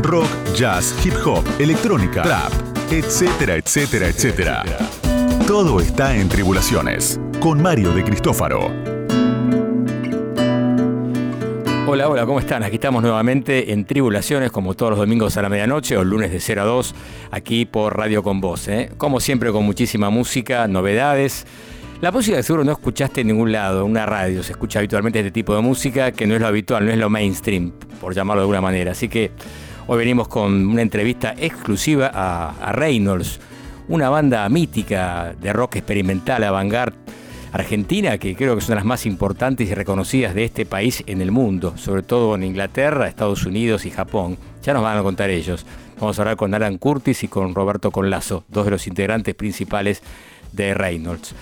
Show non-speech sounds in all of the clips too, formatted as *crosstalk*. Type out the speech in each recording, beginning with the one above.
rock, jazz, hip hop, electrónica, trap, etcétera, etcétera, etcétera. Todo está en Tribulaciones con Mario de Cristófaro. Hola, hola, ¿cómo están? Aquí estamos nuevamente en Tribulaciones, como todos los domingos a la medianoche o lunes de 0 a 2, aquí por Radio Con Voz. ¿eh? Como siempre, con muchísima música, novedades. La música que seguro no escuchaste en ningún lado, en una radio. Se escucha habitualmente este tipo de música que no es lo habitual, no es lo mainstream, por llamarlo de alguna manera. Así que hoy venimos con una entrevista exclusiva a, a Reynolds, una banda mítica de rock experimental, avant-garde argentina, que creo que de las más importantes y reconocidas de este país en el mundo, sobre todo en Inglaterra, Estados Unidos y Japón. Ya nos van a contar ellos. Vamos a hablar con Alan Curtis y con Roberto Conlazo, dos de los integrantes principales de Reynolds.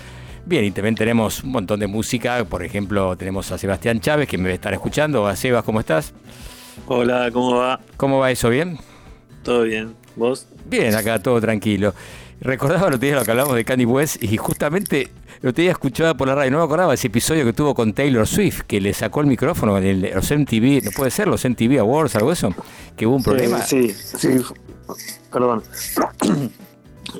Bien, y también tenemos un montón de música, por ejemplo, tenemos a Sebastián Chávez, que me va a estar escuchando. Hola Sebas, ¿cómo estás? Hola, ¿cómo va? ¿Cómo va eso? ¿Bien? Todo bien, ¿vos? Bien, acá todo tranquilo. Recordaba el otro día lo que hablamos de Kanye West y justamente el otro día escuchaba por la radio, no me acordaba ese episodio que tuvo con Taylor Swift, que le sacó el micrófono en los MTV, no puede ser, los MTV Awards, algo eso, que hubo un problema. Sí, sí, sí. perdón.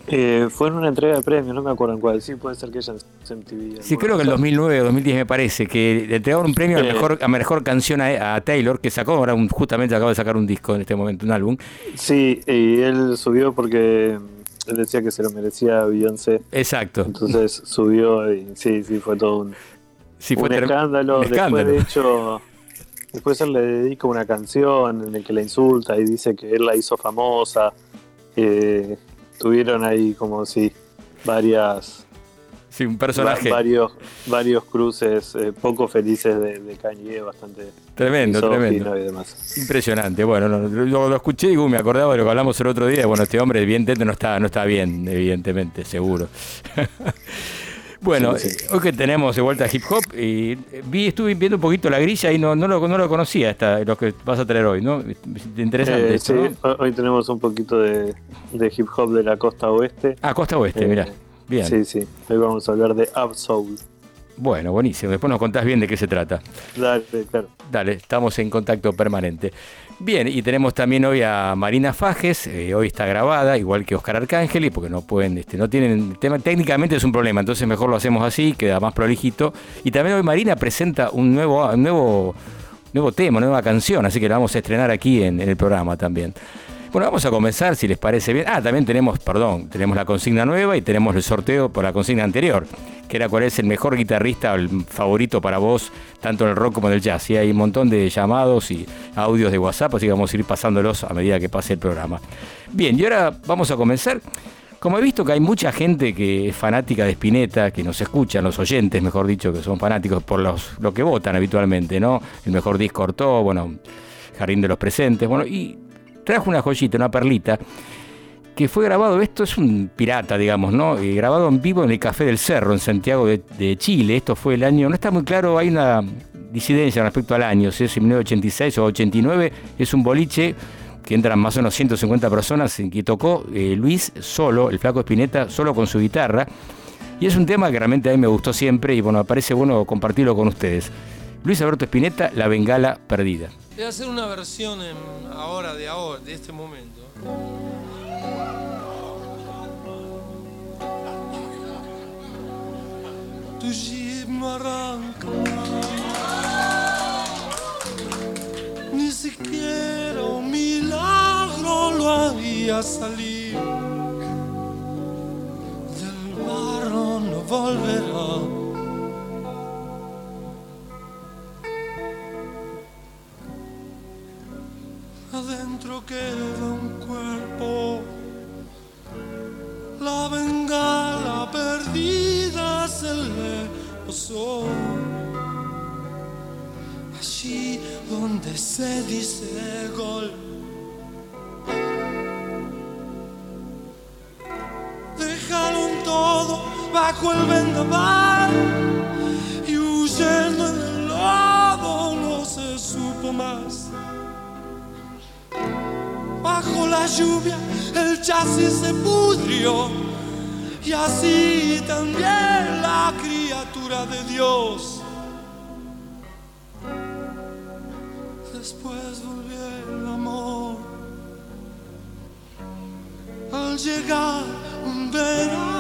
Eh, fue en una entrega de premios, no me acuerdo en cuál. Sí, puede ser que ella en MTV. Sí, creo que en 2009 o 2010 me parece, que le entregaron un premio a, Eh. mejor, a mejor canción a, a Taylor, que sacó, ahora un- justamente acaba de sacar un disco en este momento, un álbum. Sí, y él subió porque él decía que se lo merecía Beyoncé. Exacto. Entonces subió y sí, sí, fue todo un, Sí, fue un escándalo. un Después, escándalo. de hecho, después él le dedica una canción en la que la insulta y dice que él la hizo famosa. Eh, tuvieron ahí como si varias Sí, un personaje Va- varios, varios cruces eh, poco felices de, de Kanye, bastante tremendo, tremendo. y demás. Impresionante. Bueno, no, lo, lo escuché y digo, me acordaba de lo que hablamos el otro día. Bueno, este hombre evidentemente no está, no está bien, evidentemente, seguro. *laughs* bueno, Sí, sí. eh, hoy que tenemos de vuelta hip hop, y eh, vi, estuve viendo un poquito la grilla y no, no, lo, no lo conocía, esta, lo que vas a traer hoy, ¿no? Interesante Eh, esto, sí, ¿no? ho- hoy tenemos un poquito de, de hip hop de la costa oeste. Ah, Costa Oeste, Eh, mirá. Bien. Sí, sí. Hoy vamos a hablar de Up Soul. Bueno, buenísimo. Después nos contás bien de qué se trata. Dale, claro. Dale, estamos en contacto permanente. Bien, y tenemos también hoy a Marina Fajes, eh, hoy está grabada, igual que Oscar Arcángeli, porque no pueden, este, no tienen, tema, técnicamente es un problema, entonces mejor lo hacemos así, queda más prolijito. Y también hoy Marina presenta un nuevo, un nuevo, nuevo tema, nueva canción, así que la vamos a estrenar aquí en el programa también. Bueno, vamos a comenzar, si les parece bien. Ah, también tenemos, perdón, tenemos la consigna nueva y tenemos el sorteo por la consigna anterior, que era cuál es el mejor guitarrista el favorito para vos, tanto en el rock como en el jazz. Y hay un montón de llamados y audios de WhatsApp, así que vamos a ir pasándolos a medida que pase el programa. Bien, y ahora vamos a comenzar. Como he visto que hay mucha gente que es fanática de Spinetta, que nos escuchan, los oyentes, mejor dicho, que son fanáticos por los, lo que votan habitualmente, ¿no? El mejor disco Ortó, bueno, Jardín de los Presentes, bueno, y trajo una joyita, una perlita, que fue grabado, esto es un pirata, digamos, ¿no? Eh, grabado en vivo en el Café del Cerro, en Santiago de, Chile. Esto fue el año, no está muy claro, hay una disidencia respecto al año, si es en 1986 o 89, es un boliche que entran más o menos 150 personas, que tocó eh, Luis solo, el flaco Espineta, solo con su guitarra. Y es un tema que realmente a mí me gustó siempre y bueno, me parece bueno compartirlo con ustedes. Luis Alberto Espineta, La Bengala Perdida. Voy a hacer una versión ahora, de ahora, de este momento. Tu no arranca. Ni siquiera un milagro lo haría salir. Del barro no volverá. Queda un cuerpo, la bengala perdida se le posó. Allí donde se dice gol. Dejaron todo bajo el vendaval la lluvia el chasis se pudrió y así también la criatura de Dios. Después volvió el amor al llegar un verano.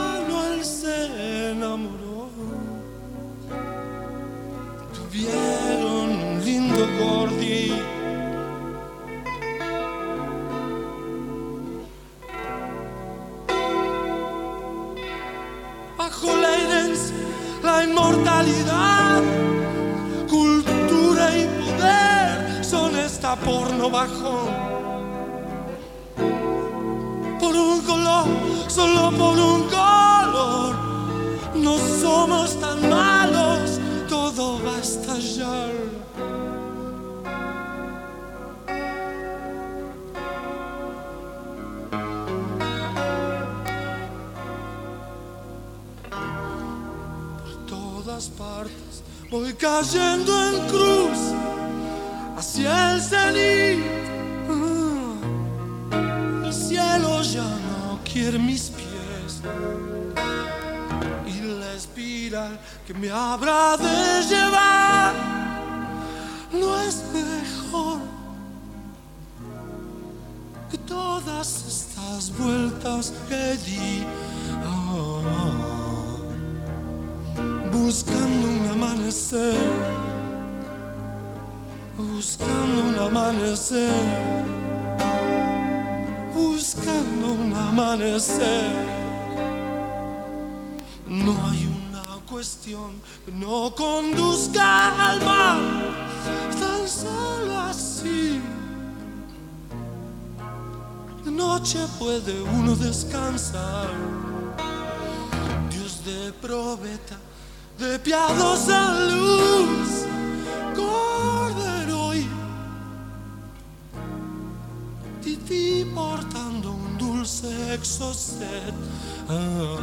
Son esta porno bajo por un color, solo por un color. No somos tan malos, todo va a estallar. Por todas partes voy cayendo en cruz cenit. Ah, El cielo ya no quiere mis pies y la espiral que me habrá de llevar no es mejor que todas estas vueltas que di. Ah, buscando un amanecer, buscando un amanecer, buscando un amanecer. No hay una cuestión que no conduzca al mar, tan solo así. De noche puede uno descansar. Dios de probeta, de piadosa luz, tití portando un dulce exocet ah,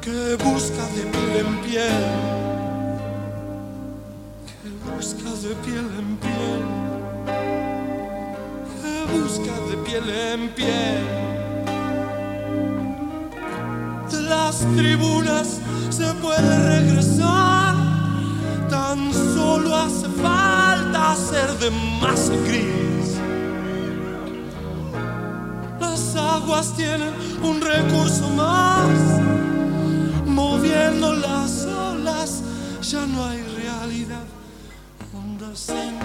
que busca de piel en piel, que busca de piel en piel, que busca de piel en piel de las tribunas se puede regresar. Tan solo hace falta hacer de más gris. Las aguas tienen un recurso más. Moviendo las olas ya no hay realidad. Ondas en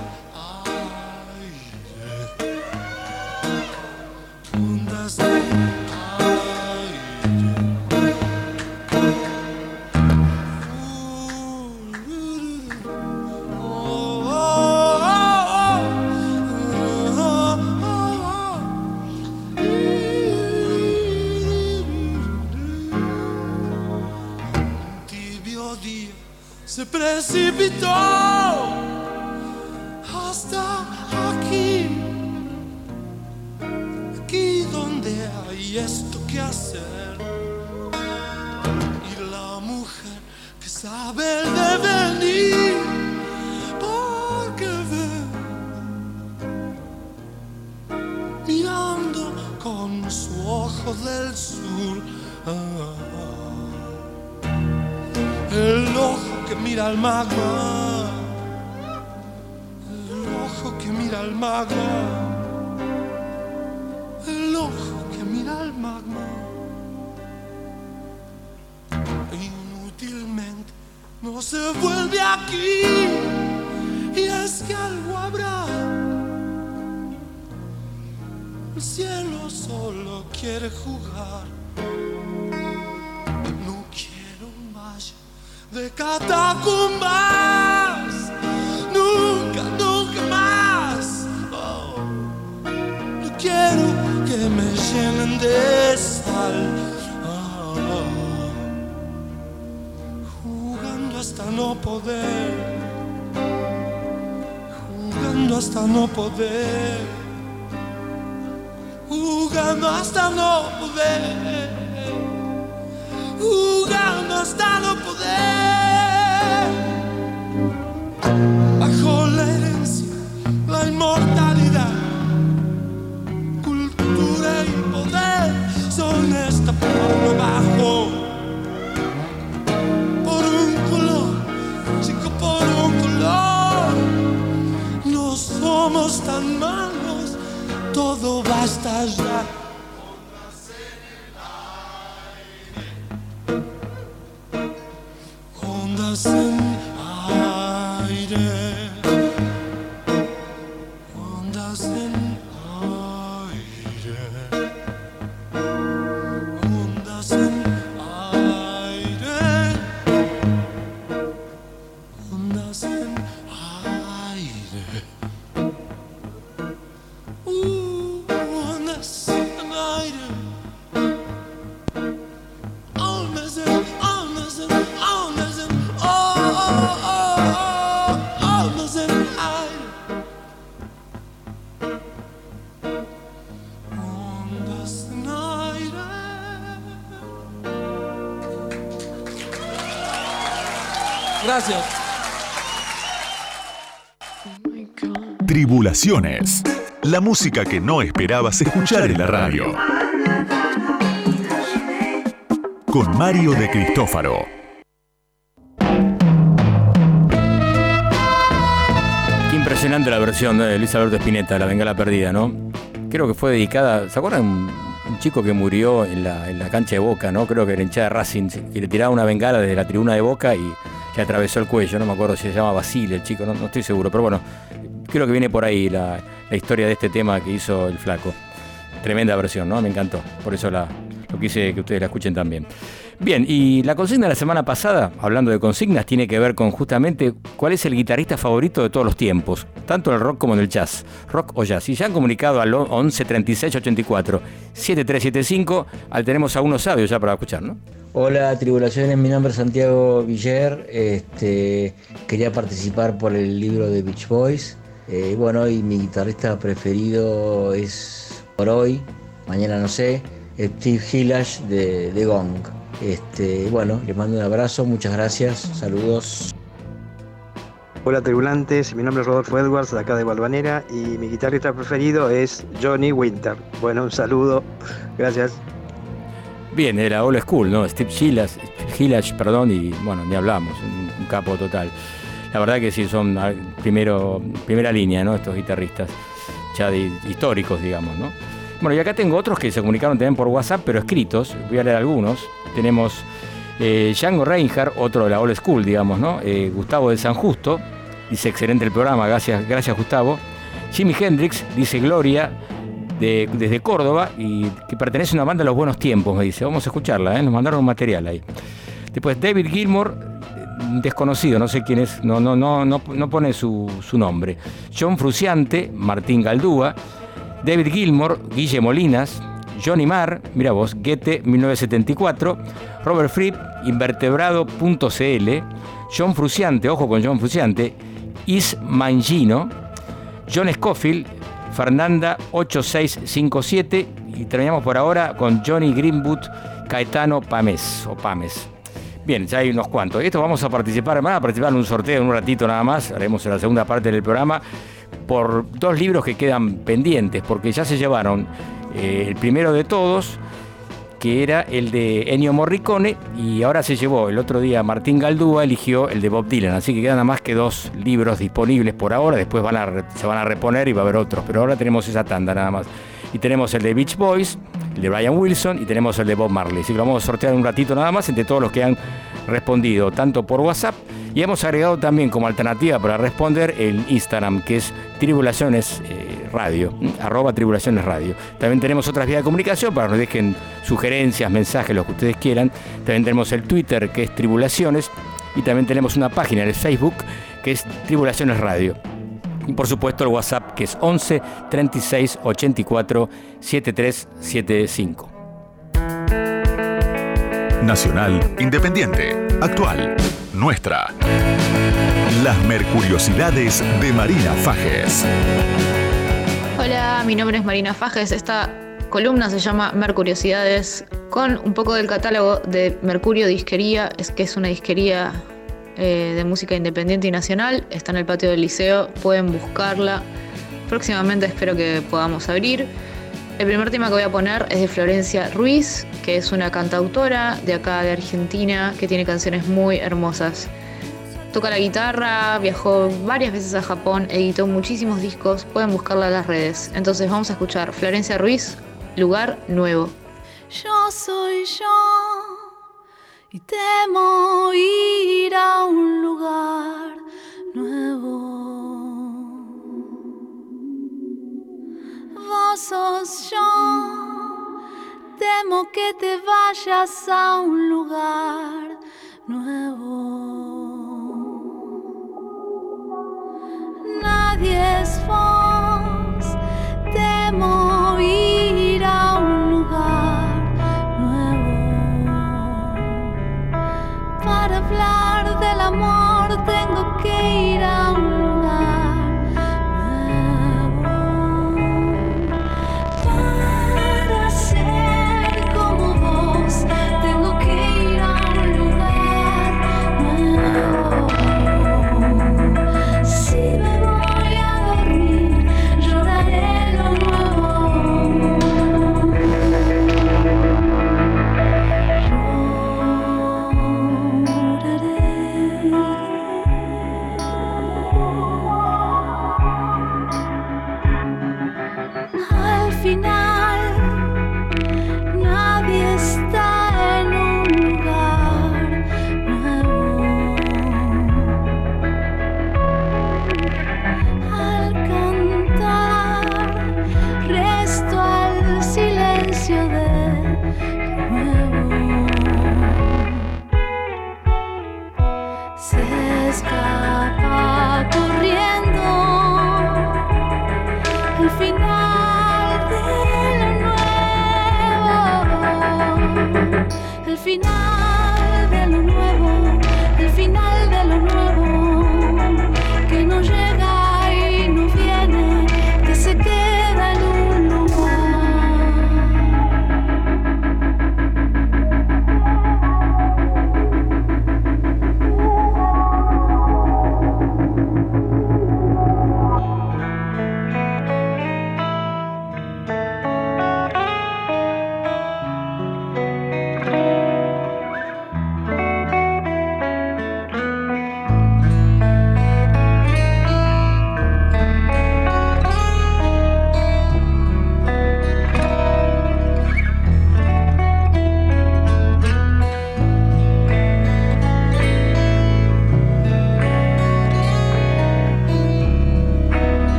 vitória. Hasta no La música que no esperabas escuchar en la radio. Con Mario de Cristófaro. Qué impresionante la versión de Luis Alberto Spinetta, La Bengala Perdida, ¿no? Creo que fue dedicada. ¿Se acuerdan? Un chico que murió en la, en la cancha de Boca, ¿no? Creo que era hinchada de Racing, que le tiraba una bengala desde la tribuna de Boca y le atravesó el cuello. No me acuerdo si se llama Basile el chico, no, no estoy seguro. Pero bueno, creo que viene por ahí la, historia de este tema que hizo el flaco. Tremenda versión, ¿no? Me encantó. Por eso la, lo quise que ustedes la escuchen también. Bien, y la consigna de la semana pasada, hablando de consignas, tiene que ver con justamente cuál es el guitarrista favorito de todos los tiempos, tanto en el rock como en el jazz, rock o jazz. Y ya han comunicado al 11 36 84 7375, al tenemos a unos sabios ya para escuchar, ¿no? Hola, tribulaciones, mi nombre es Santiago Viller, este, quería participar por el libro de Beach Boys. Eh, bueno, y mi guitarrista preferido es por hoy, mañana no sé, Steve Hillash de, de Gong. Este, bueno, les mando un abrazo, muchas gracias, saludos. Hola tribulantes, mi nombre es Rodolfo Edwards de acá de Balvanera y mi guitarrista preferido es Johnny Winter. Bueno, un saludo, gracias. Bien, era old school, ¿no? Steve Hillash, perdón, y bueno, ni hablamos, un capo total. La verdad que sí, son ah, primero, primera línea, ¿no? Estos guitarristas ya históricos, digamos, ¿no? Bueno, y acá tengo otros que se comunicaron también por WhatsApp, pero escritos. Voy a leer algunos. Tenemos eh, Django Reinhardt, otro de la old school, digamos, ¿no? Eh, Gustavo de San Justo, dice excelente el programa, gracias, gracias Gustavo. Jimi Hendrix, dice Gloria, desde Córdoba, y que pertenece a una banda de los buenos tiempos, me dice. Vamos a escucharla, ¿eh? nos mandaron un material ahí. Después David Gilmour, desconocido, no sé quién es, no, no, no, no, pone su, nombre. John Fruciante, Martín Galdúa, David Gilmore, Guille Molinas, Johnny Marr, mira vos, Goethe 1974, Robert Fripp, invertebrado.cl, John Fruciante, ojo con John Fruciante, Is Mangino, John Scofield, Fernanda 8657 y terminamos por ahora con Johnny Greenwood, Caetano Pames o Pames. Bien, ya hay unos cuantos. Esto vamos a participar, van a participar en un sorteo en un ratito nada más, haremos en la segunda parte del programa, por dos libros que quedan pendientes, porque ya se llevaron eh, el primero de todos, que era el de Ennio Morricone, y ahora se llevó el otro día Martín Galdúa, eligió el de Bob Dylan, así que quedan nada más que dos libros disponibles por ahora, después se van a reponer y va a haber otros, pero ahora tenemos esa tanda nada más. Y tenemos el de Beach Boys, el de Brian Wilson y tenemos el de Bob Marley. Así que lo vamos a sortear un ratito nada más entre todos los que han respondido, tanto por WhatsApp y hemos agregado también como alternativa para responder el Instagram, que es Tribulaciones eh, Radio, arroba Tribulaciones Radio. También tenemos otras vías de comunicación para que nos dejen sugerencias, mensajes, lo que ustedes quieran. También tenemos el Twitter, que es Tribulaciones, y también tenemos una página en el Facebook, que es Tribulaciones Radio. Y por supuesto el WhatsApp que es 11 36 84 7375. Nacional, independiente, actual, nuestra. Las Mercuriosidades de Marina Fajes. Hola, mi nombre es Marina Fajes. Esta columna se llama Mercuriosidades con un poco del catálogo de Mercurio Disquería, es que es una disquería eh, de música independiente y nacional. Está en el patio del liceo, pueden buscarla. Próximamente espero que podamos abrir. El primer tema que voy a poner es de Florencia Ruiz, que es una cantautora de acá de Argentina que tiene canciones muy hermosas. Toca la guitarra, viajó varias veces a Japón, editó muchísimos discos, pueden buscarla en las redes. Entonces vamos a escuchar Florencia Ruiz, Lugar Nuevo. Yo soy yo y temo ir a un lugar nuevo. Vos sos yo, temo que te vayas a un lugar nuevo. Nadie es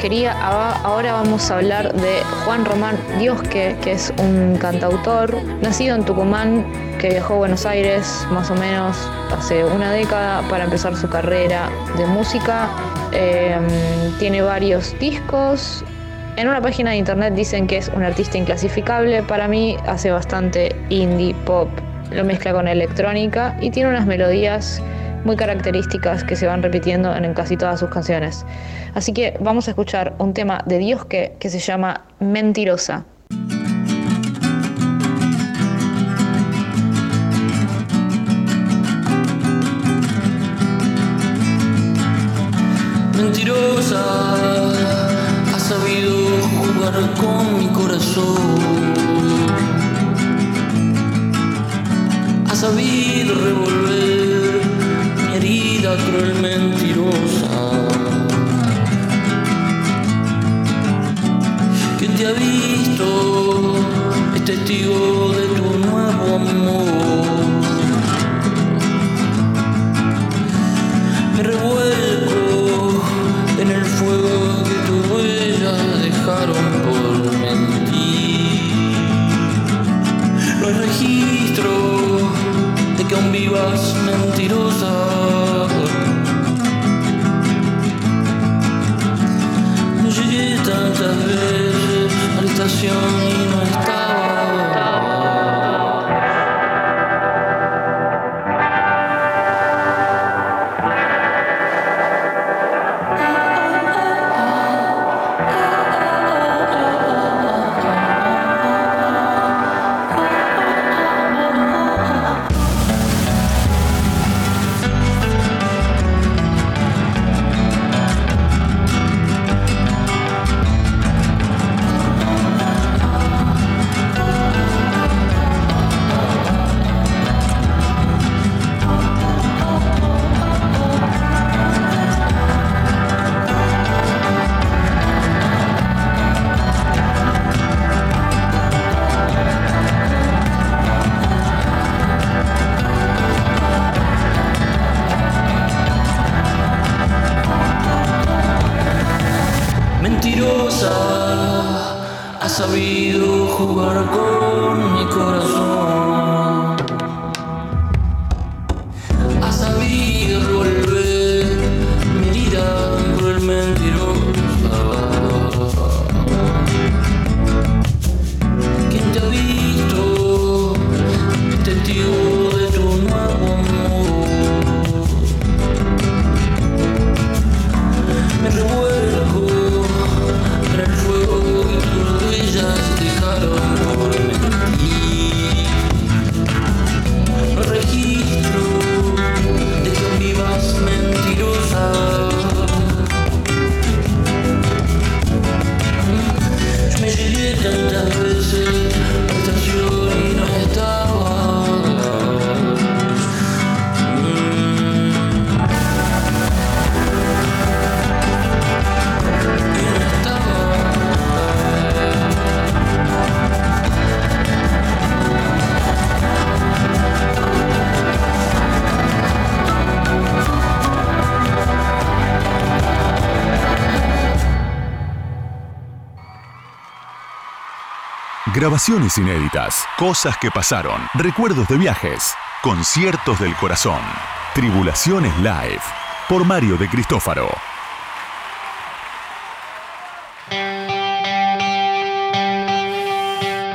Ava- ahora vamos a hablar de Juan Román Diosque, que es un cantautor nacido en Tucumán, que viajó a Buenos Aires más o menos hace una década para empezar su carrera de música. Eh, tiene varios discos. En una página de internet dicen que es un artista inclasificable. Para mí hace bastante indie pop, lo mezcla con electrónica y tiene unas melodías muy características que se van repitiendo en casi todas sus canciones. Así que vamos a escuchar un tema de Dios que, se llama Mentirosa. Mentirosa, ha sabido jugar con mi corazón. Ha sabido revolver cruel mentirosa que te ha visto es testigo de tu nuevo amor. Me revuelco en el fuego que tus huellas dejaron por mentir. No hay registro de que aún vivas mentirosa. muchas veces a la estación y no está. Grabaciones inéditas, cosas que pasaron, recuerdos de viajes, conciertos del corazón, Tribulaciones Live, por Mario de Cristófaro.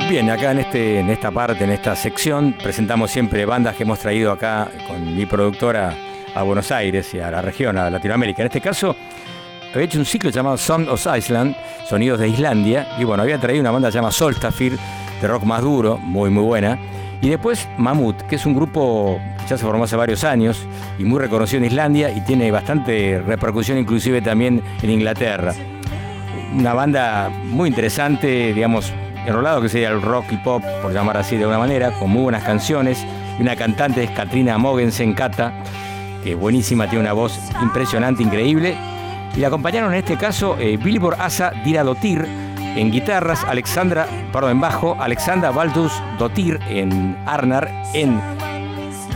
Bien, acá en, este, en esta parte, en esta sección, presentamos siempre bandas que hemos traído acá con mi productora a Buenos Aires y a la región, a Latinoamérica. En este caso, había hecho un ciclo llamado Sound of Iceland, Sonidos de Islandia, y bueno, había traído una banda llamada Solstafir, de rock más duro, muy muy buena. Y después Mammoth, que es un grupo que ya se formó hace varios años y muy reconocido en Islandia y tiene bastante repercusión inclusive también en Inglaterra. Una banda muy interesante, digamos, enrolado que sería el rock y pop, por llamar así de alguna manera, con muy buenas canciones. Y una cantante es Katrina Mogensen Kata, que buenísima, tiene una voz impresionante, increíble. Y la acompañaron en este caso eh, Billboard Asa Diradotir en guitarras, Alexandra, perdón, en bajo, Alexandra Baldus Dotir en Arnar en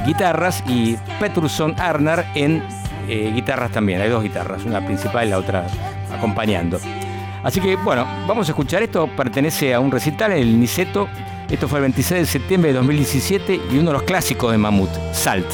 guitarras y Petrusson Arnar en eh, guitarras también. Hay dos guitarras, una principal y la otra acompañando. Así que bueno, vamos a escuchar esto. Pertenece a un recital el Niceto. Esto fue el 26 de septiembre de 2017 y uno de los clásicos de Mamut, Salt.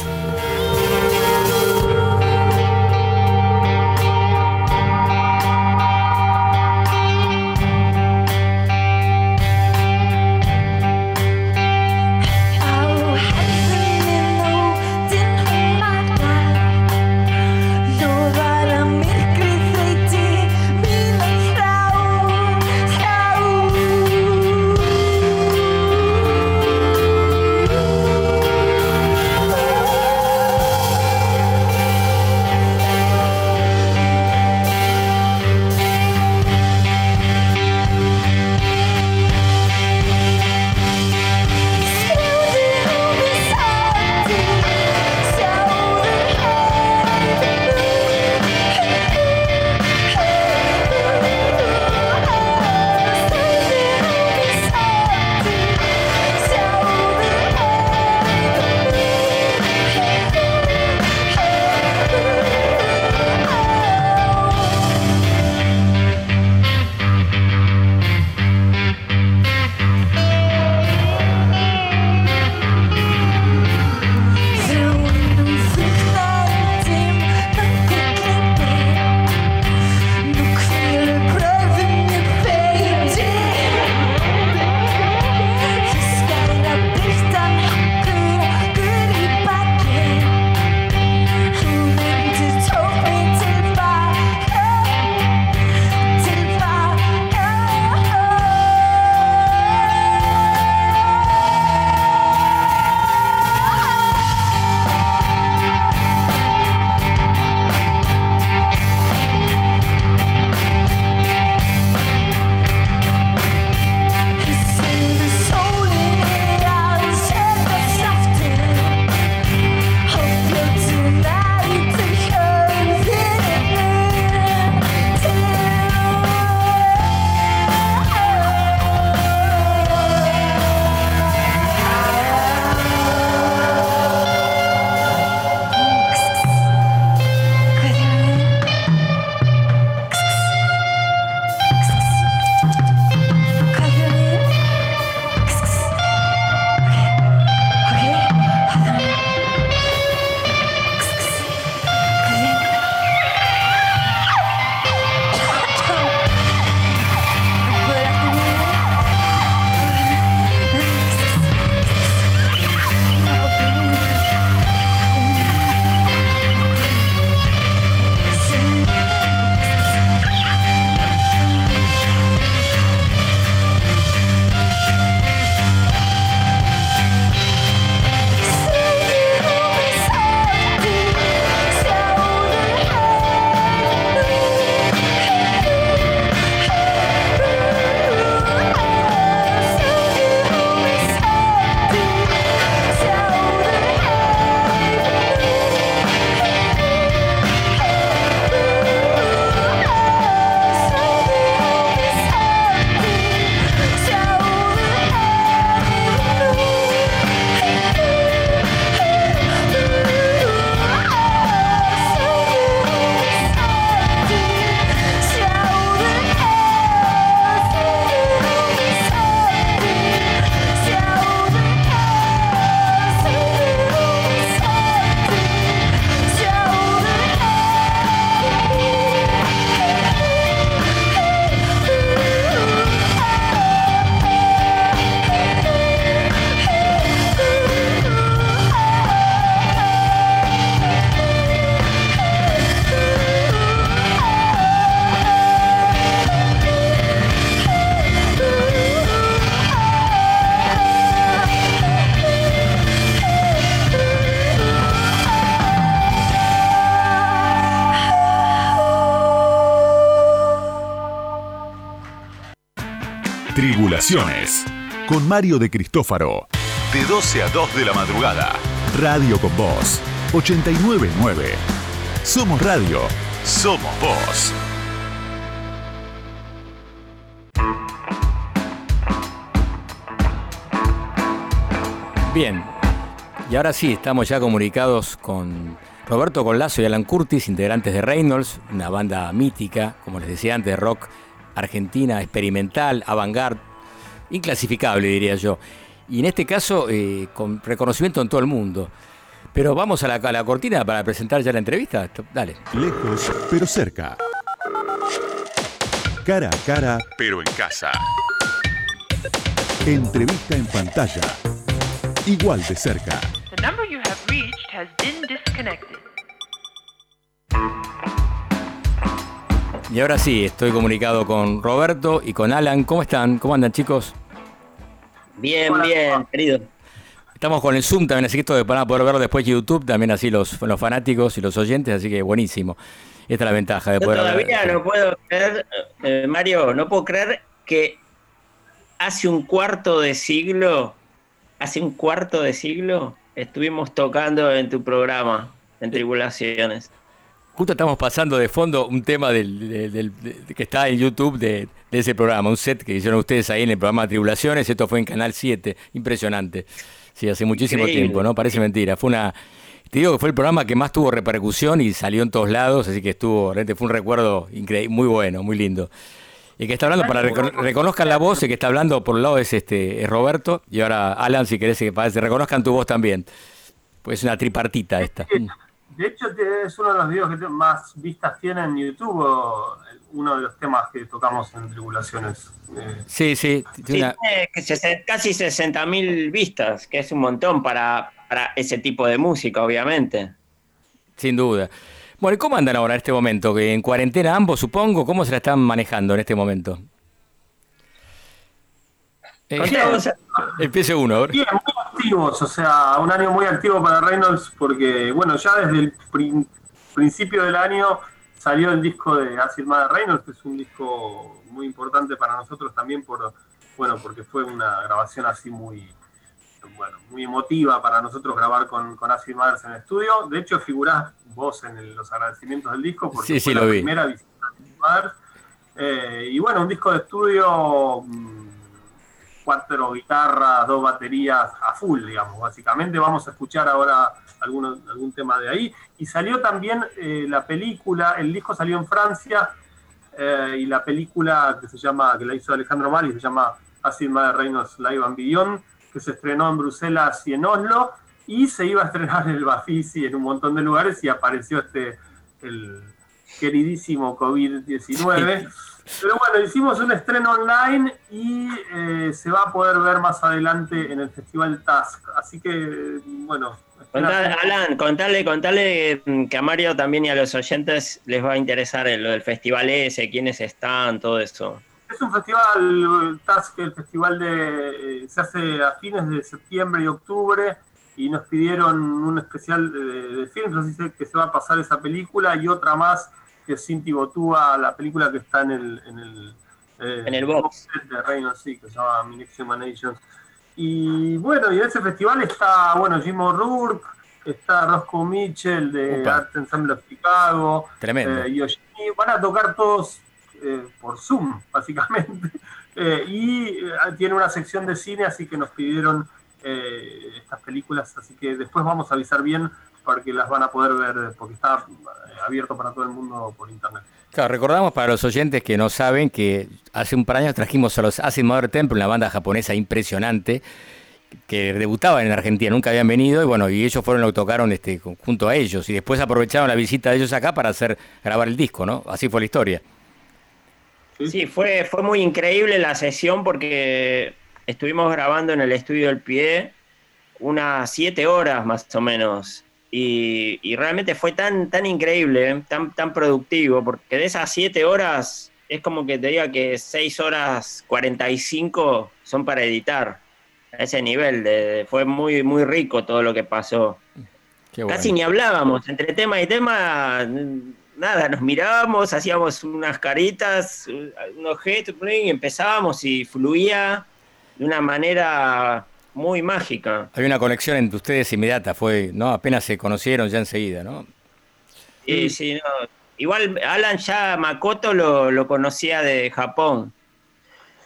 Con Mario de Cristófaro. De 12 a 2 de la madrugada. Radio con Voz. 899. Somos radio. Somos voz. Bien, y ahora sí, estamos ya comunicados con Roberto Colazo y Alan Curtis, integrantes de Reynolds, una banda mítica, como les decía antes, de rock argentina, experimental, avant-garde, inclasificable diría yo. Y en este caso, eh, con reconocimiento en todo el mundo. Pero vamos a la, a la cortina para presentar ya la entrevista. Dale. Lejos, pero cerca. Cara a cara, pero en casa. Entrevista en pantalla. Igual de cerca. The number you have reached has been disconnected. Y ahora sí, estoy comunicado con Roberto y con Alan. ¿Cómo están? ¿Cómo andan, chicos? Bien, bien, querido. Estamos con el Zoom también, así que esto van a poder verlo después de YouTube, también así los, los fanáticos y los oyentes, así que buenísimo. Esta es la ventaja de Yo poder todavía no puedo creer, eh, Mario, no puedo creer que hace un cuarto de siglo, hace un cuarto de siglo, estuvimos tocando en tu programa, en Tribulaciones. Justo estamos pasando de fondo un tema del, del- del- de- que está en YouTube de, de ese programa, un set que hicieron ustedes ahí en el programa Tribulaciones, esto fue en Canal 7, impresionante. Sí, hace muchísimo Increíble. tiempo, ¿no? Parece mentira. Fue una. Te digo que fue el programa que más tuvo repercusión y salió en todos lados, así que estuvo, realmente fue un recuerdo increíble, muy bueno, muy lindo. Y que está hablando, para que recono- reconozcan la voz, el que está hablando por un lado es este es Roberto, y ahora Alan, si querés que se reconozcan tu voz también. Pues es una tripartita esta. *laughs* De hecho, es uno de los videos que más vistas tiene en YouTube, o uno de los temas que tocamos en Tribulaciones. Eh, Sí, sí, Sí, tiene una- tiene que sesen- casi 60.000 vistas, que es un montón para, para ese tipo de música, obviamente. Sin duda. Bueno, ¿y cómo andan ahora en este momento? Que en cuarentena ambos, supongo, ¿cómo se la están manejando en este momento? Eh, *laughs* empiece uno, a ver. Bien, muy activos, o sea, un año muy activo para Reynolds porque, bueno, ya desde el prin- principio del año salió el disco de Acid Mother Reynolds, que es un disco muy importante para nosotros también por, bueno, porque fue una grabación así muy, bueno, muy emotiva para nosotros grabar con, con Acid Mothers en el estudio. De hecho, figurás vos en el- los agradecimientos del disco porque Sí, sí, fue lo la vi. primera visita a Acid Mothers. Eh, y bueno, un disco de estudio, mm, cuatro guitarras, dos baterías a full, digamos, básicamente. Vamos a escuchar ahora alguno- algún tema de ahí. Y salió también eh, la película, el disco salió en Francia, eh, y la película que se llama, que la hizo Alejandro Mali, se llama Acid Mother Reynolds Live and Beyond, que se estrenó en Bruselas y en Oslo, y se iba a estrenar en el Bafisi en un montón de lugares, y apareció este, el queridísimo COVID-19. Pero bueno, hicimos un estreno online y eh, se va a poder ver más adelante en el Festival Task. Así que, bueno. Contale, Alan, contale, contale mm, que a Mario también y a los oyentes les va a interesar lo del festival ese, quiénes están, todo eso. Es un festival, el Task, el festival de, eh, se hace a fines de septiembre y octubre y nos pidieron un especial de, de films, así se- que se va a pasar esa película y otra más que es Cinti Botúa, la película que está en el, en el, eh, En el box. set de Reynolds, sí, que se llama My Next. Y bueno, y en ese festival está, bueno, Jim O'Rourke, está Roscoe Mitchell de Upa. Art Ensemble of Chicago, Tremendo. eh, Yoshimi, van a tocar todos eh, por Zoom, *laughs* básicamente. Eh, y eh, tiene una sección de cine, así que nos pidieron eh, estas películas, así que después vamos a avisar bien porque las van a poder ver, porque está eh, abierto para todo el mundo por internet. Claro, recordamos para los oyentes que no saben que hace un par de años trajimos a los Acid Mother Temple, una banda japonesa impresionante que debutaban en Argentina, nunca habían venido y bueno, y ellos fueron lo que tocaron este, junto a ellos y después aprovecharon la visita de ellos acá para hacer grabar el disco, ¿no? Así fue la historia. Sí, fue, fue muy increíble la sesión porque estuvimos grabando en el estudio del pie unas siete horas más o menos. Y, y realmente fue tan, tan increíble, tan, tan productivo, porque de esas siete horas es como que te diga que seis horas 45 son para editar. A ese nivel, de, fue muy, muy rico todo lo que pasó. Bueno. Casi ni hablábamos, entre tema y tema, nada, nos mirábamos, hacíamos unas caritas, unos gestos, y empezábamos y fluía de una manera muy mágica. Hay una conexión entre ustedes inmediata, fue, ¿no? Apenas se conocieron ya enseguida, ¿no? Sí, sí, no. Igual Alan ya Makoto lo, lo conocía de Japón.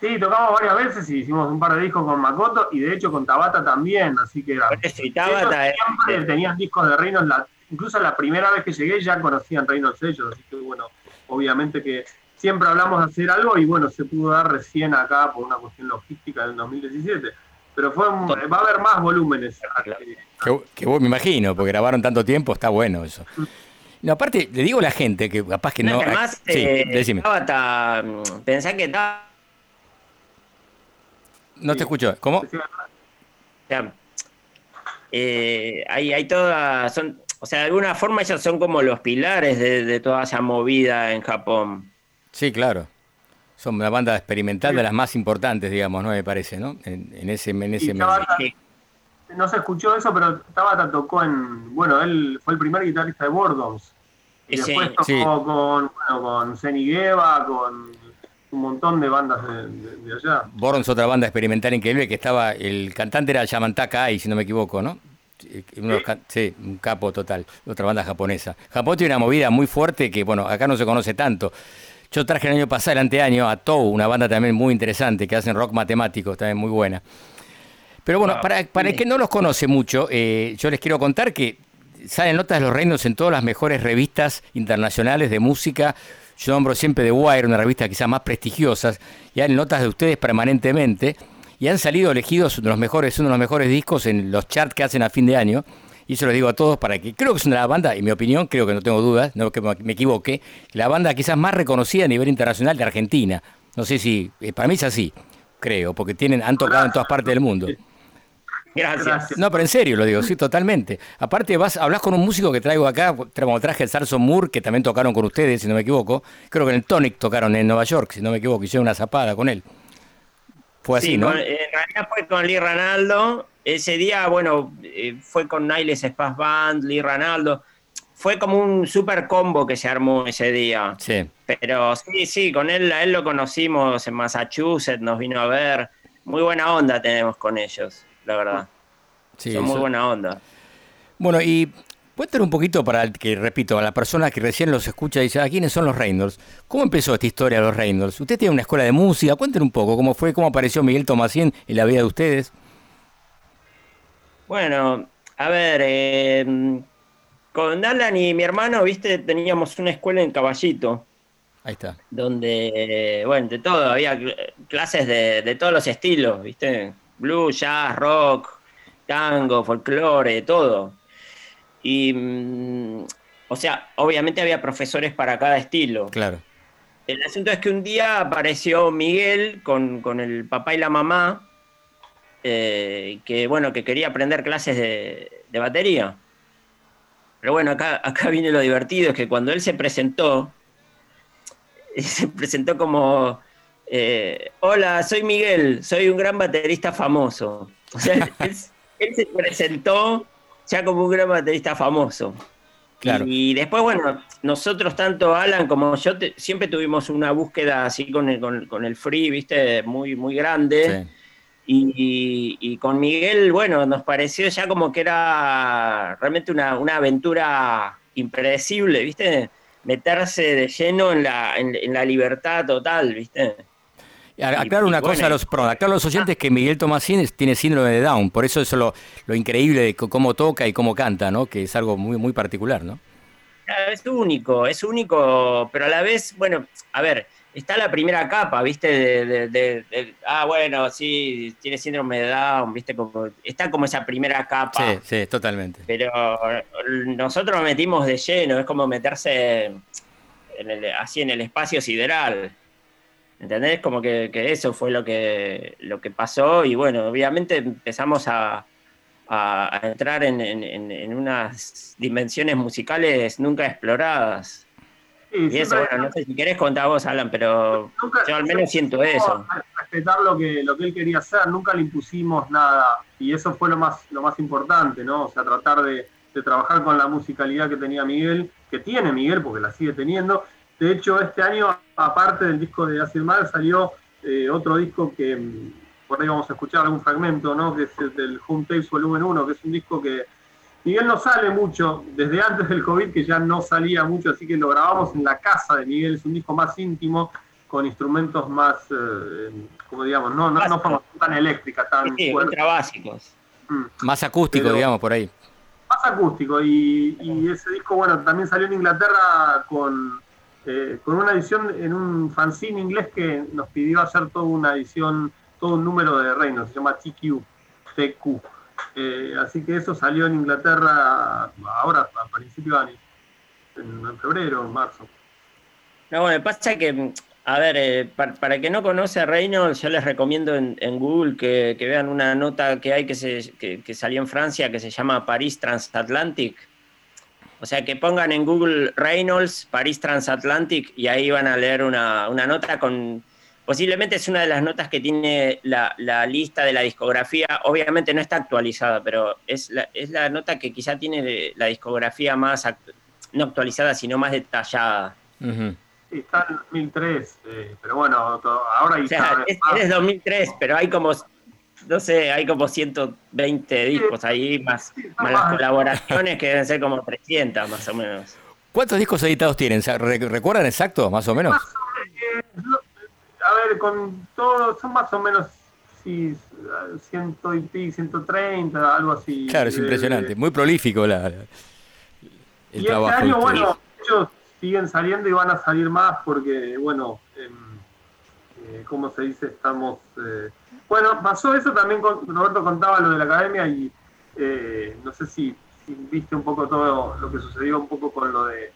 Sí, tocamos varias veces y hicimos un par de discos con Makoto y de hecho con Tabata también, así que era. Eso, y Tabata, Ellos siempre eh, tenían discos de Reynolds, la- incluso la primera vez que llegué ya conocían Reynolds ellos, así que bueno, obviamente que siempre hablamos de hacer algo y bueno, se pudo dar recién acá por una cuestión logística en el 2017. Pero fue un- va a haber más volúmenes. Que, que vos me imagino, porque grabaron tanto tiempo, está bueno eso. No, aparte, le digo a la gente que capaz que no. Además, sí, eh. Tabata, mm, pensá que Tabata No te escucho. ¿Cómo? O sea, eh, hay, hay todas, son, o sea, de alguna forma ellos son como los pilares de, de toda esa movida en Japón. Sí, claro. Son una banda experimental de las más importantes, digamos, ¿no? Me parece, ¿no? En, en ese, en ese. Tabata, no se escuchó eso, pero Tabata tocó en, bueno, él fue el primer guitarrista de Boredoms. Y Sí, después tocó sí. con, bueno, con Zeni Gueva, con un montón de bandas de, de- de allá. Borons, otra banda experimental increíble que estaba, el cantante era Yamantaka Ai, si no me equivoco, ¿no? Eh, uno sí, un capo total, otra banda japonesa. Japón tiene una movida muy fuerte que, bueno, acá no se conoce tanto. Yo traje el año pasado, el anteaño, a Tou, una banda también muy interesante que hacen rock matemático, también muy buena. Pero bueno, para, para el que no los conoce mucho, eh, yo les quiero contar que salen notas de los reinos en todas las mejores revistas internacionales de música. Yo nombro siempre The Wire, una revista quizás más prestigiosas, y hay notas de ustedes permanentemente, y han salido elegidos uno de los mejores, uno de los mejores discos en los charts que hacen a fin de año. Y eso lo digo a todos para que creo que es una banda, en mi opinión, creo que no tengo dudas, no que me equivoque, la banda quizás más reconocida a nivel internacional de Argentina. No sé si, eh, para mí es así, creo, porque tienen, han tocado en todas partes del mundo. Gracias. No, pero en serio lo digo, sí, totalmente. Aparte, vas, hablas con un músico que traigo acá, como traje el Sarson Moore, que también tocaron con ustedes, si no me equivoco. Creo que en el Tonic tocaron en Nueva York, si no me equivoco, hicieron una zapada con él. Fue así, Sí, ¿no? con- en realidad fue con Lee Ranaldo. Ese día, bueno, eh, fue con Niles Spaz Band, Lee Ranaldo. Fue como un super combo que se armó ese día. Sí. Pero sí, sí, con él, a él lo conocimos en Massachusetts, nos vino a ver. Muy buena onda tenemos con ellos, la verdad. Sí, Son muy buena onda. Bueno, y cuéntanos un poquito para el que, repito, a la persona que recién los escucha y dice, ¿a quiénes son los Reynolds? ¿Cómo empezó esta historia de los Reynolds? Usted tiene una escuela de música, cuéntenos un poco cómo fue, cómo apareció Miguel Tomasín en la vida de ustedes. Bueno, a ver, eh, con Alan y mi hermano, viste, teníamos una escuela en Caballito. Ahí está. donde, bueno, de todo, había cl- clases de, de todos los estilos, ¿viste? Blues, jazz, rock, tango, folclore, todo. Y, mm, o sea, obviamente había profesores para cada estilo. Claro. El asunto es que un día apareció Miguel con, con el papá y la mamá, eh, que bueno, que quería aprender clases de, de batería. Pero bueno, acá, *laughs* acá viene lo divertido, es que cuando él se presentó, *laughs* se presentó como, eh, hola, soy Miguel, soy un gran baterista famoso. O sea, *laughs* él, él se presentó ya como un gran baterista famoso. Claro. Y después, bueno, nosotros, tanto Alan como yo, te- siempre tuvimos una búsqueda así con el, con, con el free, viste, muy, muy grande. Y- y con Miguel, bueno, nos pareció ya como que era realmente una, una aventura impredecible, ¿viste? Meterse de lleno en la, en, en la libertad total, ¿viste? Aclaro y una bueno, cosa a los, perdón, aclaro a los oyentes que Miguel Tomasín tiene síndrome de Down, por eso es lo, lo increíble de cómo toca y cómo canta, ¿no? Que es algo muy, muy particular, ¿no? Claro, Es único, es único, pero a la vez, bueno, a ver, está la primera capa, ¿viste? De, de- de- de- ah, bueno, sí, tiene síndrome de Down, ¿viste? Como, está como esa primera capa. Sí, sí, totalmente. Pero nosotros nos metimos de lleno, es como meterse en el- así en el espacio sideral. ¿Entendés? Como que, que eso fue lo que, lo que pasó y bueno, obviamente empezamos a, entrar en, en- en- en unas dimensiones musicales nunca exploradas. Sí, Y eso, bueno, no sé si querés contar vos, Alan, pero Nunca- yo al menos siento eso. respetar lo que, lo que él quería hacer, nunca le impusimos nada. Y eso fue lo más, lo más importante, ¿no? O sea, tratar de, de trabajar con la musicalidad que tenía Miguel, que tiene Miguel, porque la sigue teniendo. De hecho, este año, aparte del disco de Acid Mal, salió eh, otro disco que, mm, por ahí vamos a escuchar algún fragmento, ¿no? Que es el del Home Tapes Volumen 1, que es un disco que Miguel no sale mucho, desde antes del COVID que ya no salía mucho, así que lo grabamos en la casa de Miguel, es un disco más íntimo, con instrumentos más, eh, como digamos, no, no, no forma tan eléctrica, tan Sí, ultra básicos. Más acústico, Pero- digamos, por ahí. más acústico y, y ese disco bueno también salió en Inglaterra con, eh, con una edición en un fanzine inglés que nos pidió hacer toda una edición todo un número de reinos se llama TQ TQ Eh, así que eso salió en Inglaterra ahora a principios de año en, febrero en marzo No, bueno, pasa que, a ver, eh, para, para que no conoce a Reynolds, yo les recomiendo en, Google que, vean una nota que hay que, se, que salió en Francia que se llama París Transatlantic. O sea, que pongan en Google Reynolds, París Transatlantic, y ahí van a leer una, una nota con... Posiblemente es una de las notas que tiene la, la lista de la discografía. Obviamente no está actualizada, pero es la, es la nota que quizá tiene la discografía más, act- no actualizada, sino más detallada. Ujú. Sí, está en 2003 eh, pero bueno to- ahora hay O sea, es, más. es 2003, pero hay como, no sé, hay como 120 discos ahí, más, más las colaboraciones que deben ser como 300 más o menos. ¿Cuántos discos editados tienen? ¿Se- re- ¿Recuerdan exacto, más o menos? Ver, con todo, son más o menos sí, ciento y pico, 130, algo así. Claro, es Eh, impresionante. Muy prolífico la, la- el y este trabajo. año, ustedes. bueno, ellos siguen saliendo y van a salir más porque, bueno, em, eh, ¿cómo se dice? Estamos... eh, bueno, pasó eso también, con, Roberto contaba lo de la academia y eh, no sé si, si viste un poco todo lo que sucedió un poco con lo de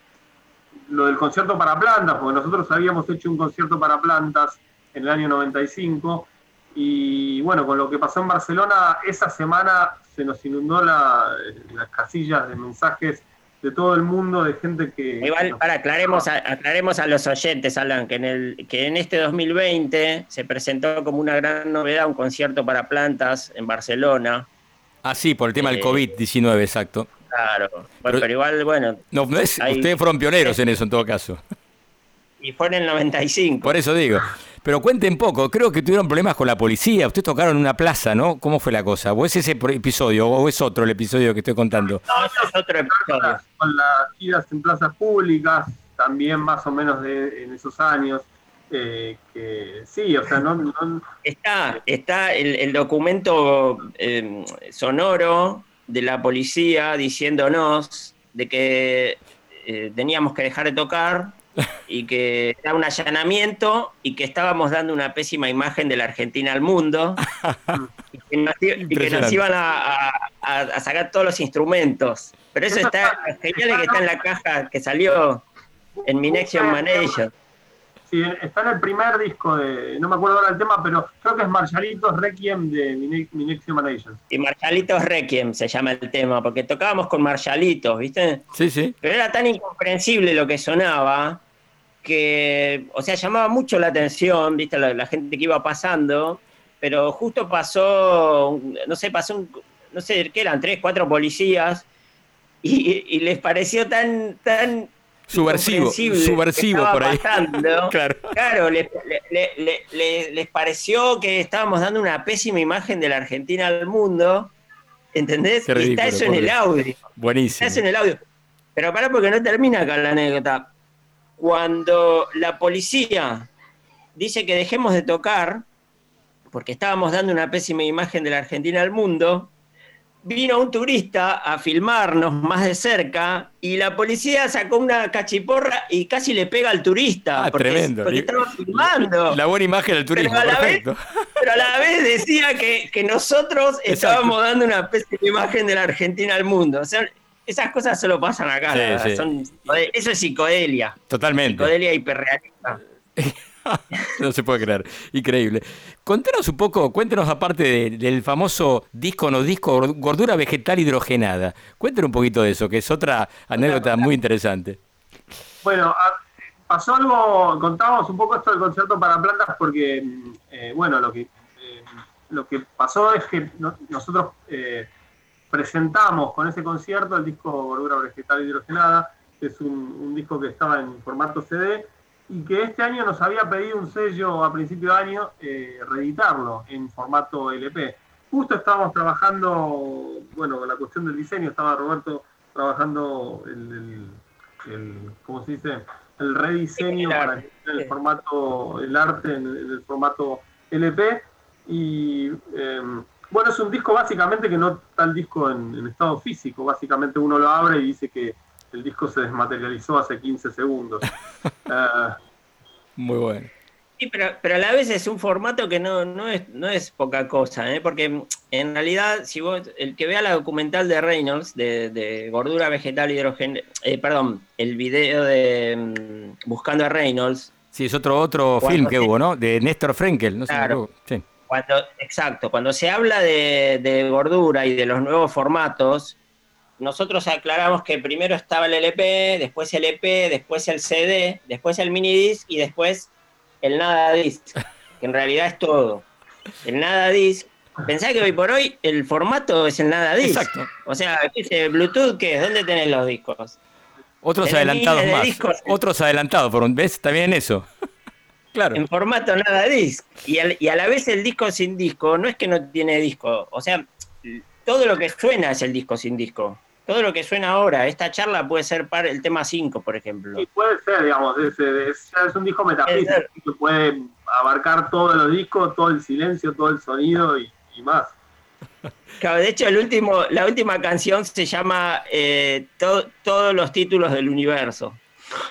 lo del concierto para plantas, porque nosotros habíamos hecho un concierto para plantas en el año 95 y bueno, con lo que pasó en Barcelona, esa semana se nos inundó la- las casillas de mensajes de todo el mundo, de gente que... Igual, para, aclaremos a, aclaremos a los oyentes, Alan, que en, el, que en este 2020 se presentó como una gran novedad un concierto para plantas en Barcelona. Ah, sí, por el tema del Eh, COVID-19, exacto. Claro. Bueno, Pero- pero, igual, bueno, No, es- ustedes fueron pioneros en eso, en todo caso. y fue en el 95. Por eso digo. Pero cuenten poco, creo que tuvieron problemas con la policía. Ustedes tocaron en una plaza, ¿no? ¿Cómo fue la cosa? ¿O es ese pro- episodio o es otro el episodio que estoy contando? No, ese es otro episodio. con las giras en plazas públicas, también más o menos de, en esos años, eh, que sí, o sea, no, no- Está, está el, el documento eh, sonoro de la policía diciéndonos de que eh, teníamos que dejar de tocar y que era un allanamiento y que estábamos dando una pésima imagen de la Argentina al mundo *laughs* y que nos, y que nos iban a, a- a sacar todos los instrumentos. Pero eso está genial es que está en la caja que salió en Minexion Manation. Sí, está en el primer disco de, no me acuerdo ahora el tema, pero creo que es Marshalitos Requiem de Mine- Minexium Manation. Y Marshalitos Requiem se llama el tema, porque tocábamos con Marshalitos, ¿viste? Sí, sí. Pero era tan incomprensible lo que sonaba que, o sea, llamaba mucho la atención, ¿viste? La, la gente que iba pasando, pero justo pasó, no sé, pasó un, no sé, ¿qué eran? Tres, cuatro policías y, y les pareció tan, tan Subversivo, subversivo por ahí. pasando. *laughs* Claro. Claro, le- le- le- le- le- les pareció que estábamos dando una pésima imagen de la Argentina al mundo, ¿entendés? Y está eso en el audio. Está Buenísimo. eso en el audio. Pero pará porque no termina acá la anécdota. Cuando la policía dice que dejemos de tocar, porque estábamos dando una pésima imagen de la Argentina al mundo, vino un turista a filmarnos más de cerca y la policía sacó una cachiporra y casi le pega al turista. Ah, porque, tremendo. porque estaba filmando. La buena imagen del turismo, Pero a la vez- perfecto. *laughs* Pero a la vez decía que, que nosotros estábamos dando una pésima imagen de la Argentina al mundo. O sea, esas cosas solo pasan acá. Sí, sí. Son- eso es psicodelia. Totalmente. Psicodelia hiperrealista. *laughs* *laughs* No se puede creer. Increíble. Contanos un poco, cuéntenos aparte de- del famoso disco no disco gordura vegetal hidrogenada. Cuéntenos un poquito de eso, que es otra anécdota muy interesante. Bueno, pasó algo, contábamos un poco esto del concierto para plantas porque, eh, bueno, lo que, eh, lo que pasó es que no- nosotros eh, presentamos con ese concierto el disco Gordura Vegetal Hidrogenada, que es un disco que estaba en formato CD, y que este año nos había pedido un sello a principio de año eh, reeditarlo en formato LP. Justo estábamos trabajando, bueno, con la cuestión del diseño, estaba Roberto trabajando el, el, el ¿cómo se dice? El rediseño El para el formato, el arte en el, en el formato LP. Y eh, bueno, es un disco básicamente que no está el disco en, en estado físico. Básicamente uno lo abre y dice que el disco se desmaterializó hace 15 segundos. Eh, *laughs* Muy bueno. Sí, pero, pero a la vez es un formato que no, no, es, no es poca cosa, ¿eh? porque en realidad, si vos, el que vea la documental de Reynolds, de, de gordura vegetal hidrogen, eh, perdón, el video de mm, Buscando a Reynolds, Sí, es otro, otro film que se- hubo, ¿no? De Néstor Frenkel, no sé. Claro. Sí. Cuando, exacto, cuando se habla de, de gordura y de los nuevos formatos, nosotros aclaramos que primero estaba el LP, después el EP, después el CD, después el mini disc y después el nada disc, que en realidad es todo. El nada disc. Pensá que hoy por hoy el formato es el nada disc. Exacto. O sea, ¿qué dice Bluetooth qué es? ¿Dónde tenés los discos? Otros Tenés adelantados más. discos. Otros adelantados, ¿ves? También eso. *laughs* claro. En formato nada disc. Y, al- y a la vez el disco sin disco no es que no tiene disco. O sea, todo lo que suena es el disco sin disco. Todo lo que suena ahora, esta charla puede ser para el tema 5, por ejemplo. y puede ser, digamos, es, es- es un disco metafísico que puede abarcar todos los discos, todo el silencio, todo el sonido y, y más. Claro, de hecho, el último, la última canción se llama eh, To- Todos los títulos del universo.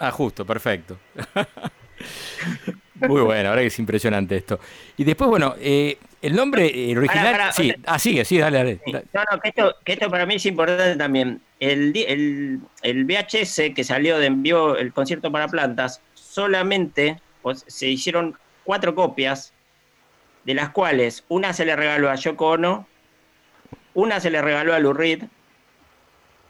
Ah, justo, perfecto. *laughs* Muy bueno, ahora que es impresionante esto. Y después, bueno, eh, el nombre eh, original. Pará, pará, sí, o sea- ah, sigue, sí, dale, dale. Sí. No, no, que esto, que esto para mí es importante también. El, el, el VHS que salió de envío el concierto para plantas, solamente pues, se hicieron cuatro copias, de las cuales una se le regaló a Yoko Ono, una se le regaló a Lou Reed,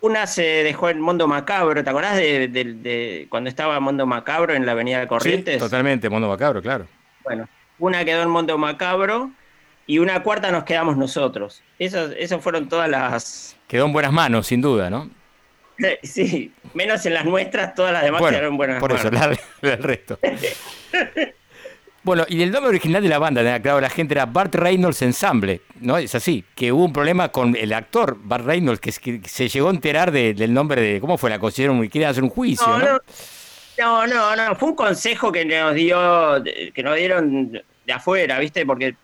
una se dejó en Mundo Macabro. ¿Te acordás de, de- de cuando estaba Mundo Macabro en la Avenida Sí, Corrientes? totalmente, Mundo Macabro, claro. Bueno, una quedó en Mundo Macabro y una cuarta nos quedamos nosotros. Esas, esas fueron todas las. Quedó en buenas manos, sin duda, ¿no? *laughs* Sí, menos en las nuestras, todas las demás Bueno, quedaron en buenas por eso, manos. la, la- el resto. *laughs* Bueno, y el nombre original de la banda, de claro, la gente era Bart Reynolds Ensemble, ¿no? Es así, que hubo un problema con el actor Bart Reynolds, que, se llegó a enterar de- del nombre de, ¿cómo fue la consiguieron? Quieren hacer un juicio, No, ¿no? no, no, no, fue un consejo que nos dio, que nos dieron de afuera, ¿viste? Porque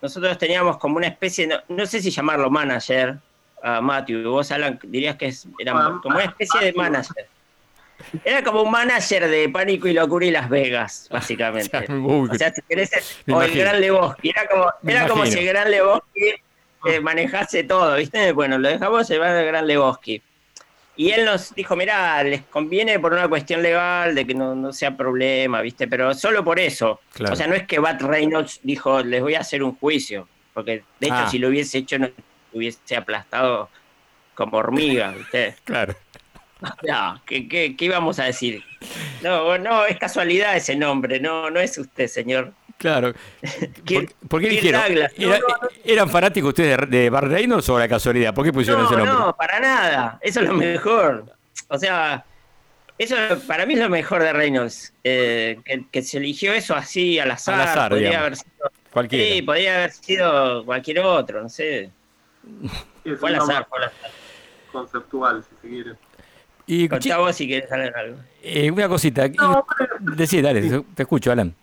nosotros teníamos como una especie, no, no sé si llamarlo manager, a Matthew, vos Alan dirías que es, era Ah, como una especie de manager. Era como un manager de Pánico y Locura y Las Vegas, *laughs* básicamente. Uy, O sea, si querés, o el. Gran Lebowski. Era como, era como si el Gran Lebowski eh, manejase todo, ¿viste? Bueno, lo dejamos llevar al Gran Lebowski. Y él nos dijo, mirá, les conviene por una cuestión legal de que no, no sea problema, ¿viste? Pero solo por eso. Claro. O sea, no es que Bat Reynolds dijo, les voy a hacer un juicio. Porque, de hecho, Ah. si lo hubiese hecho, no hubiese aplastado como hormiga, ¿viste? *laughs* Claro. No, ¿qué, qué, qué íbamos a decir? No, no, es casualidad ese nombre, no, no es usted, señor. Claro. *laughs* ¿Por, por qué dijeron? Douglas. No, Era- no, no. ¿Eran fanáticos ustedes de, de Bart Reynolds o la casualidad? ¿Por qué pusieron No, ese nombre? no, para nada. Eso es lo mejor. O sea, eso para mí es lo mejor de Reynolds. eh, que, que se eligió eso así al azar. Al azar, podría digamos. haber sido, Cualquiera. sí, podría haber sido cualquier otro, no sé. Fue al azar, fue al azar. conceptual, si se quiere. Y Contá vos si querés saber algo. eh, una cosita. Decí, dale, te escucho, Alan.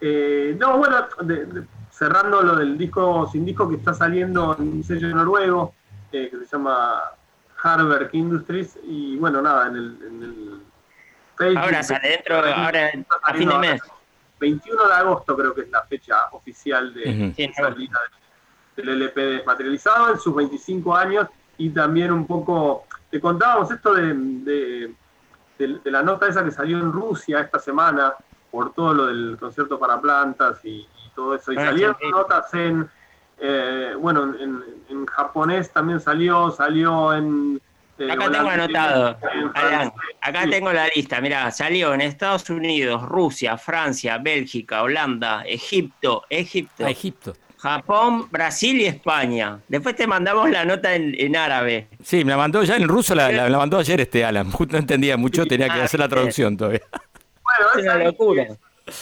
Eh, no, bueno, de- de- cerrando lo del disco sin disco que está saliendo en un sello noruego eh, que se llama Harberg Industries y bueno, nada, en el, en el Facebook- Ahora sale dentro, ahora a fin de mes. ahora, 21 de agosto creo que es la fecha oficial de. Sí, salida del LP desmaterializado en sus 25 años y también un poco, te contábamos esto de, de- de- de la nota esa que salió en Rusia esta semana por todo lo del concierto para plantas y, y todo eso. Y Ah, salieron sí, sí. notas en, eh, bueno, en, en japonés también salió, salió en... eh, Acá tengo anotado, en Alan, francés. acá Sí. tengo la lista, mirá, salió en Estados Unidos, Rusia, Francia, Bélgica, Holanda, Egipto, Egipto, A Egipto. Japón, Brasil y España. Después te mandamos la nota en, en árabe. Sí, me la mandó ya en ruso, la, la- la mandó ayer este Alan. *laughs* Justo no entendía mucho, tenía que Ah, hacer la traducción todavía. Claro, Es una esa- locura.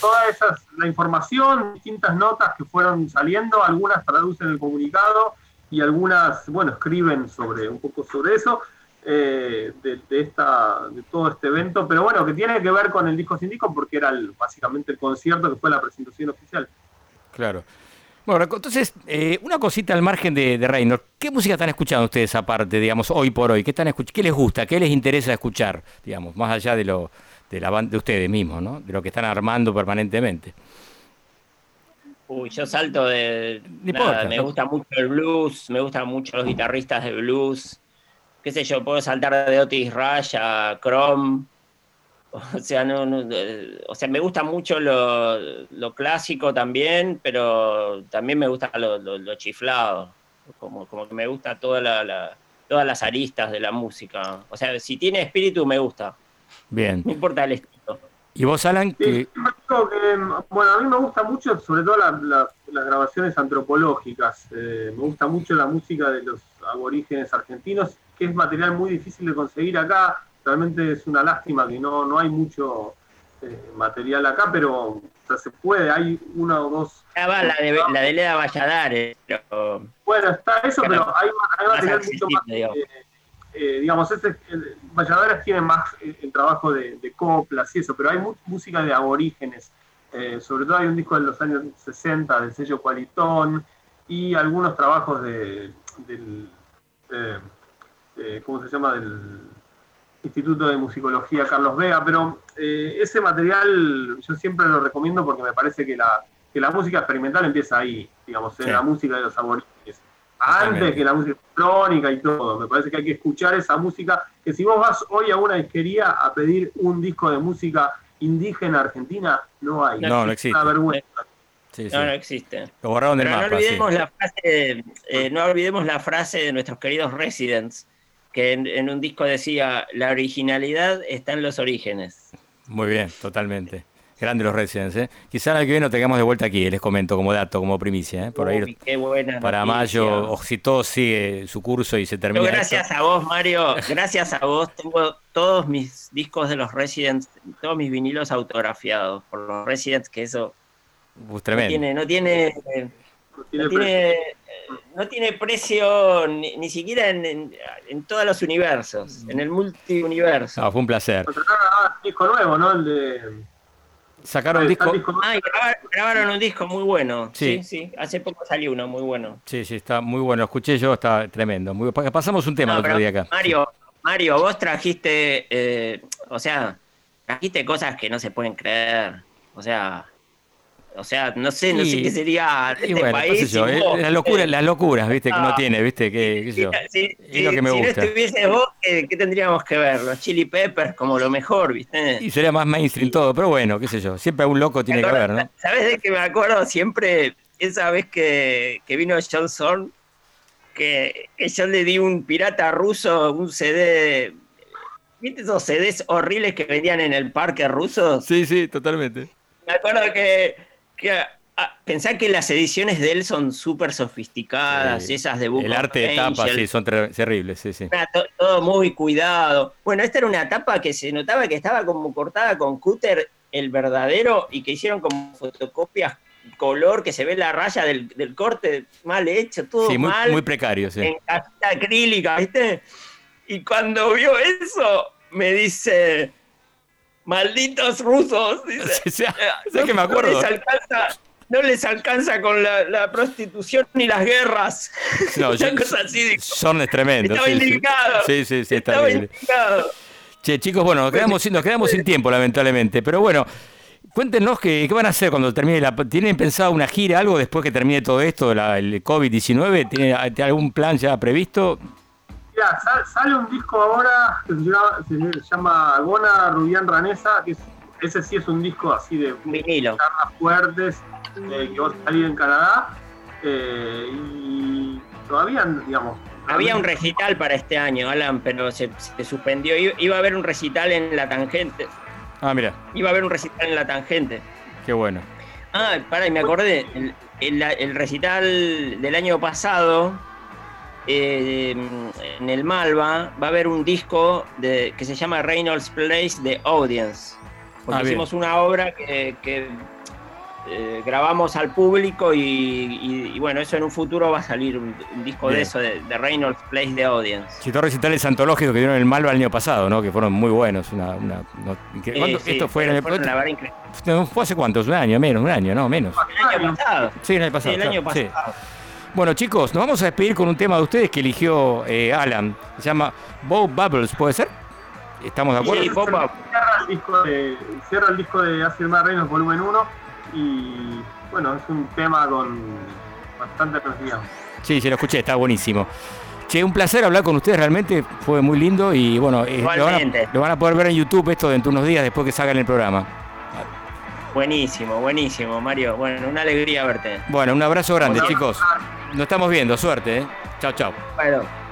toda esa la información, distintas notas que fueron saliendo, algunas traducen el comunicado y algunas, bueno, escriben sobre un poco sobre eso, eh, de, de esta, de todo este evento, pero bueno, que tiene que ver con el disco sin disco porque era el- básicamente el concierto que fue la presentación oficial. Claro. Bueno, entonces, eh, una cosita al margen de, de Reynolds. ¿Qué música están escuchando ustedes aparte, digamos, hoy por hoy? ¿Qué, están escuch- ¿Qué les gusta? ¿Qué les interesa escuchar, digamos, más allá de lo de la banda de ustedes mismos, ¿no? De lo que están armando permanentemente. Uy, yo salto de. Nada, importa, me no- gusta mucho el blues, me gustan mucho los guitarristas de blues. Qué sé yo, puedo saltar de Otis Rush a Chrome. *laughs* O sea, no, no, eh, o sea, me gusta mucho lo, lo clásico también, pero también me gusta lo, lo- lo chiflado. Como, como que me gusta toda la, la- todas las aristas de la música. O sea, si tiene espíritu, me gusta. Bien. No importa el estilo. ¿Y vos, Alan? Sí, Que, siempre digo que, bueno, a mí me gusta mucho, sobre todo la- la- las grabaciones antropológicas. Eh, me gusta mucho la música de los aborígenes argentinos, que es material muy difícil de conseguir acá. Realmente es una lástima que no, no hay mucho eh, material acá, pero o sea, se puede, hay una o dos. Ah, va, la de, la de Leda Valladares, pero Bueno, está eso, pero hay, material mucho más. digamos. eh, eh, digamos, el, Valladares tiene más eh, el trabajo de, de coplas y eso, pero hay mu- música de aborígenes. Eh, sobre todo hay un disco de los años 60 del sello Cualitón y algunos trabajos de, del, ¿cómo se llama? Del Instituto de Musicología Carlos Vega, pero eh, ese material yo siempre lo recomiendo porque me parece que la, que la música experimental empieza ahí, digamos, en Sí. la música de los aborígenes. Antes que la música electrónica y todo, me parece que hay que escuchar esa música, que si vos vas hoy a una disquería a pedir un disco de música indígena argentina, no hay. No, no existe. Una vergüenza. sí, sí. no, no existe. Lo borraron del Pero no mapa, olvidemos la frase, eh, no olvidemos la frase de nuestros queridos Residents, que en, en un disco decía, la originalidad está en los orígenes. Muy bien, totalmente. Grande los Residents, ¿eh? Quizá el año que viene nos tengamos de vuelta aquí, les comento como dato, como primicia, ¿eh? Por ahí Uy, qué buena para noticia. mayo, o si todo sigue su curso y se Yo termina gracias esto. a vos, Mario, gracias a vos, tengo todos mis discos de los Residents, todos mis vinilos autografiados por los Residents, que eso Pues no tremendo. tiene, no tiene, No tiene no tiene, eh, no tiene precio ni, ni siquiera en, en, en todos los universos, en el multiuniverso. No, fue un placer. Un disco nuevo, ¿no? El de. Sacaron disco. el disco Ah, y grabar- grabaron un disco muy bueno. Sí. Sí. sí, Hace poco salió uno muy bueno. Sí, sí, está muy bueno. Escuché yo, está tremendo. Muy, pa- pasamos un tema No, el otro día acá. Mario, Mario, vos trajiste, eh, o sea, trajiste cosas que no se pueden creer. O sea, o sea, no sé, no Y- sé qué sería este bueno, sé país. yo, eh, las locuras, las locuras, viste, que uno Ah. tiene, viste, que, qué sé yo. Si, Es lo que me si gusta. no estuviese vos, ¿qué, qué tendríamos que ver? Los Chili Peppers como lo mejor, ¿viste? Y sería más mainstream todo, pero bueno, qué sé yo. Siempre algún loco tiene que haber, ¿no? ¿Sabes de qué me acuerdo siempre? Esa vez que, que vino John Zorn, que, que yo le di un pirata ruso, un CD. ¿Viste esos CDs horribles que vendían en el parque ruso? Sí, sí, totalmente. Me acuerdo que, que pensá que las ediciones de él son súper sofisticadas, Sí. esas de Book El of arte de tapa, sí, son ter- terribles, sí, sí. Todo muy cuidado. Bueno, esta era una tapa que se notaba que estaba como cortada con cúter el verdadero y que hicieron como fotocopias color que se ve la raya del, del corte mal hecho, todo Sí, muy, mal, muy precario, sí. en cajita acrílica, ¿viste? Y cuando vio eso, me dice, malditos rusos, dice, Sí, sí, "Eh, *laughs* ¿sabes que me acuerdo? No les alcanza, no les alcanza con la, la prostitución ni las guerras. No, *laughs* Una yo- cosa así, dijo. Son es tremendo. Estaba sí, sí. indignado. Sí, sí, sí, es Estaba terrible. indignado. Che, chicos, bueno, nos quedamos, sin- nos quedamos sin tiempo, lamentablemente. Pero bueno, cuéntenos qué, qué van a hacer cuando termine la. ¿Tienen pensado una gira, algo después que termine todo esto, la- el COVID-19? ¿Tiene tiene algún plan ya previsto? Mira, sal- sale un disco ahora que se llama, se llama Gona Rubián Ranesa, que es- ese sí es un disco así de guitarras fuertes eh, que va a salir en Canadá. eh, y todavía, digamos. Había un recital para este año, Alan, pero se, se suspendió. Iba, iba a haber un recital en la tangente. Ah, mira, Iba a haber un recital en la tangente. qué bueno. Ah, pará, y me acordé. El, el- el recital del año pasado, eh, en el Malva, va a haber un disco de, que se llama Reynolds Place de Audience. Porque Ah, hicimos una obra que, que, eh, grabamos al público y, y- y bueno, eso en un futuro va a salir un, un disco Bien. de eso, de, de Reynolds Place the Audience. Dos recitales antológicos que dieron el Malva el año pasado, ¿no? Que fueron muy buenos. Una, una- incre- Sí, ¿cuánto- sí, esto fue en el, ¿Fue hace cuántos? ¿Un año? Menos, un año, no, menos. El año pasado. Sí, el año pasado. Sí, el año claro, sí. Bueno, chicos, nos vamos a despedir con un tema de ustedes que eligió eh, Alan. Se llama Bob Bubbles, ¿puede ser? ¿Estamos de acuerdo? Sí, Bob Bubbles. Cierra el disco de, cierra el disco de Acid Man Reynolds volumen 1 y bueno, es un tema con bastante energía. Sí, sí, lo escuché, está buenísimo. Che, un placer hablar con ustedes, realmente fue muy lindo y bueno, eh, lo, van a, Igualmente. lo van a poder ver en YouTube esto dentro de unos días después que salgan el programa. Buenísimo, buenísimo, Mario. Bueno, una alegría verte. Bueno, un abrazo grande, chicos. Nos estamos viendo, suerte, ¿eh? Chao, chao. Bueno.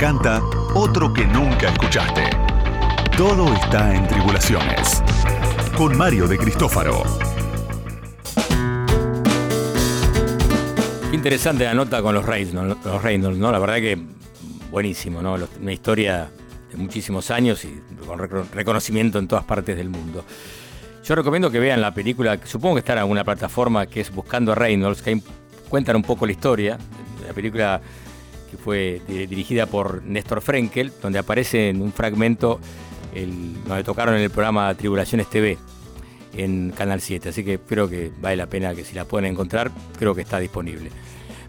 Encanta, otro que nunca escuchaste. Todo está en Tribulaciones. Con Mario de Cristófaro. Qué interesante la nota con los Reynolds, los ¿no? La verdad que buenísimo, ¿no? Una historia de muchísimos años y con recono- reconocimiento en todas partes del mundo. Yo recomiendo que vean la película, supongo que está en alguna plataforma que es Buscando a Reynolds, que cuentan un poco la historia. La película fue di- dirigida por Néstor Frenkel, donde aparece en un fragmento el, donde tocaron en el programa Tribulaciones TV en Canal 7. Así que creo que vale la pena que si la pueden encontrar, creo que está disponible.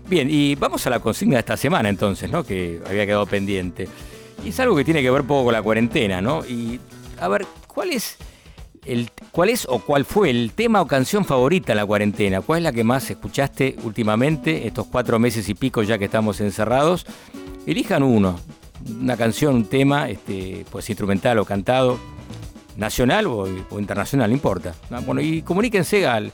Bien, y vamos a la consigna de esta semana entonces, ¿no? Que había quedado pendiente. Y es algo que tiene que ver poco con la cuarentena, ¿no? Y a ver, ¿cuál es el, cuál es o cuál fue el tema o canción favorita en la cuarentena? ¿Cuál es la que más escuchaste últimamente, estos cuatro meses y pico ya que estamos encerrados? Elijan uno, una canción, un tema, este, pues instrumental o cantado, nacional o, internacional, no importa. Ah, Bueno, y comuníquense al,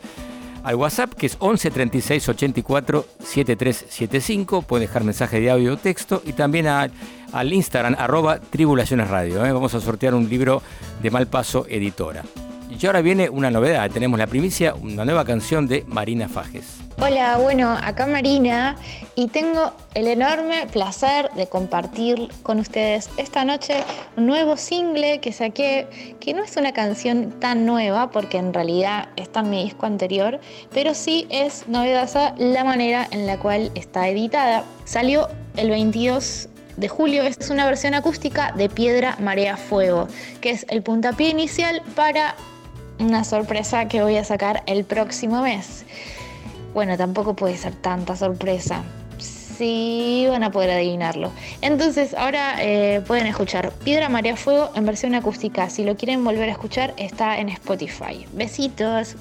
al WhatsApp que es 11 36 84 7375. Pueden dejar mensaje de audio o texto y también a- al Instagram arroba Tribulaciones Radio. ¿eh? Vamos a sortear un libro de Malpaso Editora. Y ahora viene una novedad. Tenemos la primicia, una nueva canción de Marina Fajes. Hola, bueno, acá Marina y tengo el enorme placer de compartir con ustedes esta noche un nuevo single que saqué, que no es una canción tan nueva porque en realidad está en mi disco anterior, pero sí es novedosa la manera en la cual está editada. Salió el 22 de julio, es una versión acústica de Piedra, Marea, Fuego, que es el puntapié inicial para una sorpresa que voy a sacar el próximo mes. Bueno, tampoco puede ser tanta sorpresa. Sí, van a poder adivinarlo. Entonces, ahora eh, pueden escuchar Piedra Marea Fuego en versión acústica. Si lo quieren volver a escuchar, está en Spotify. Besitos.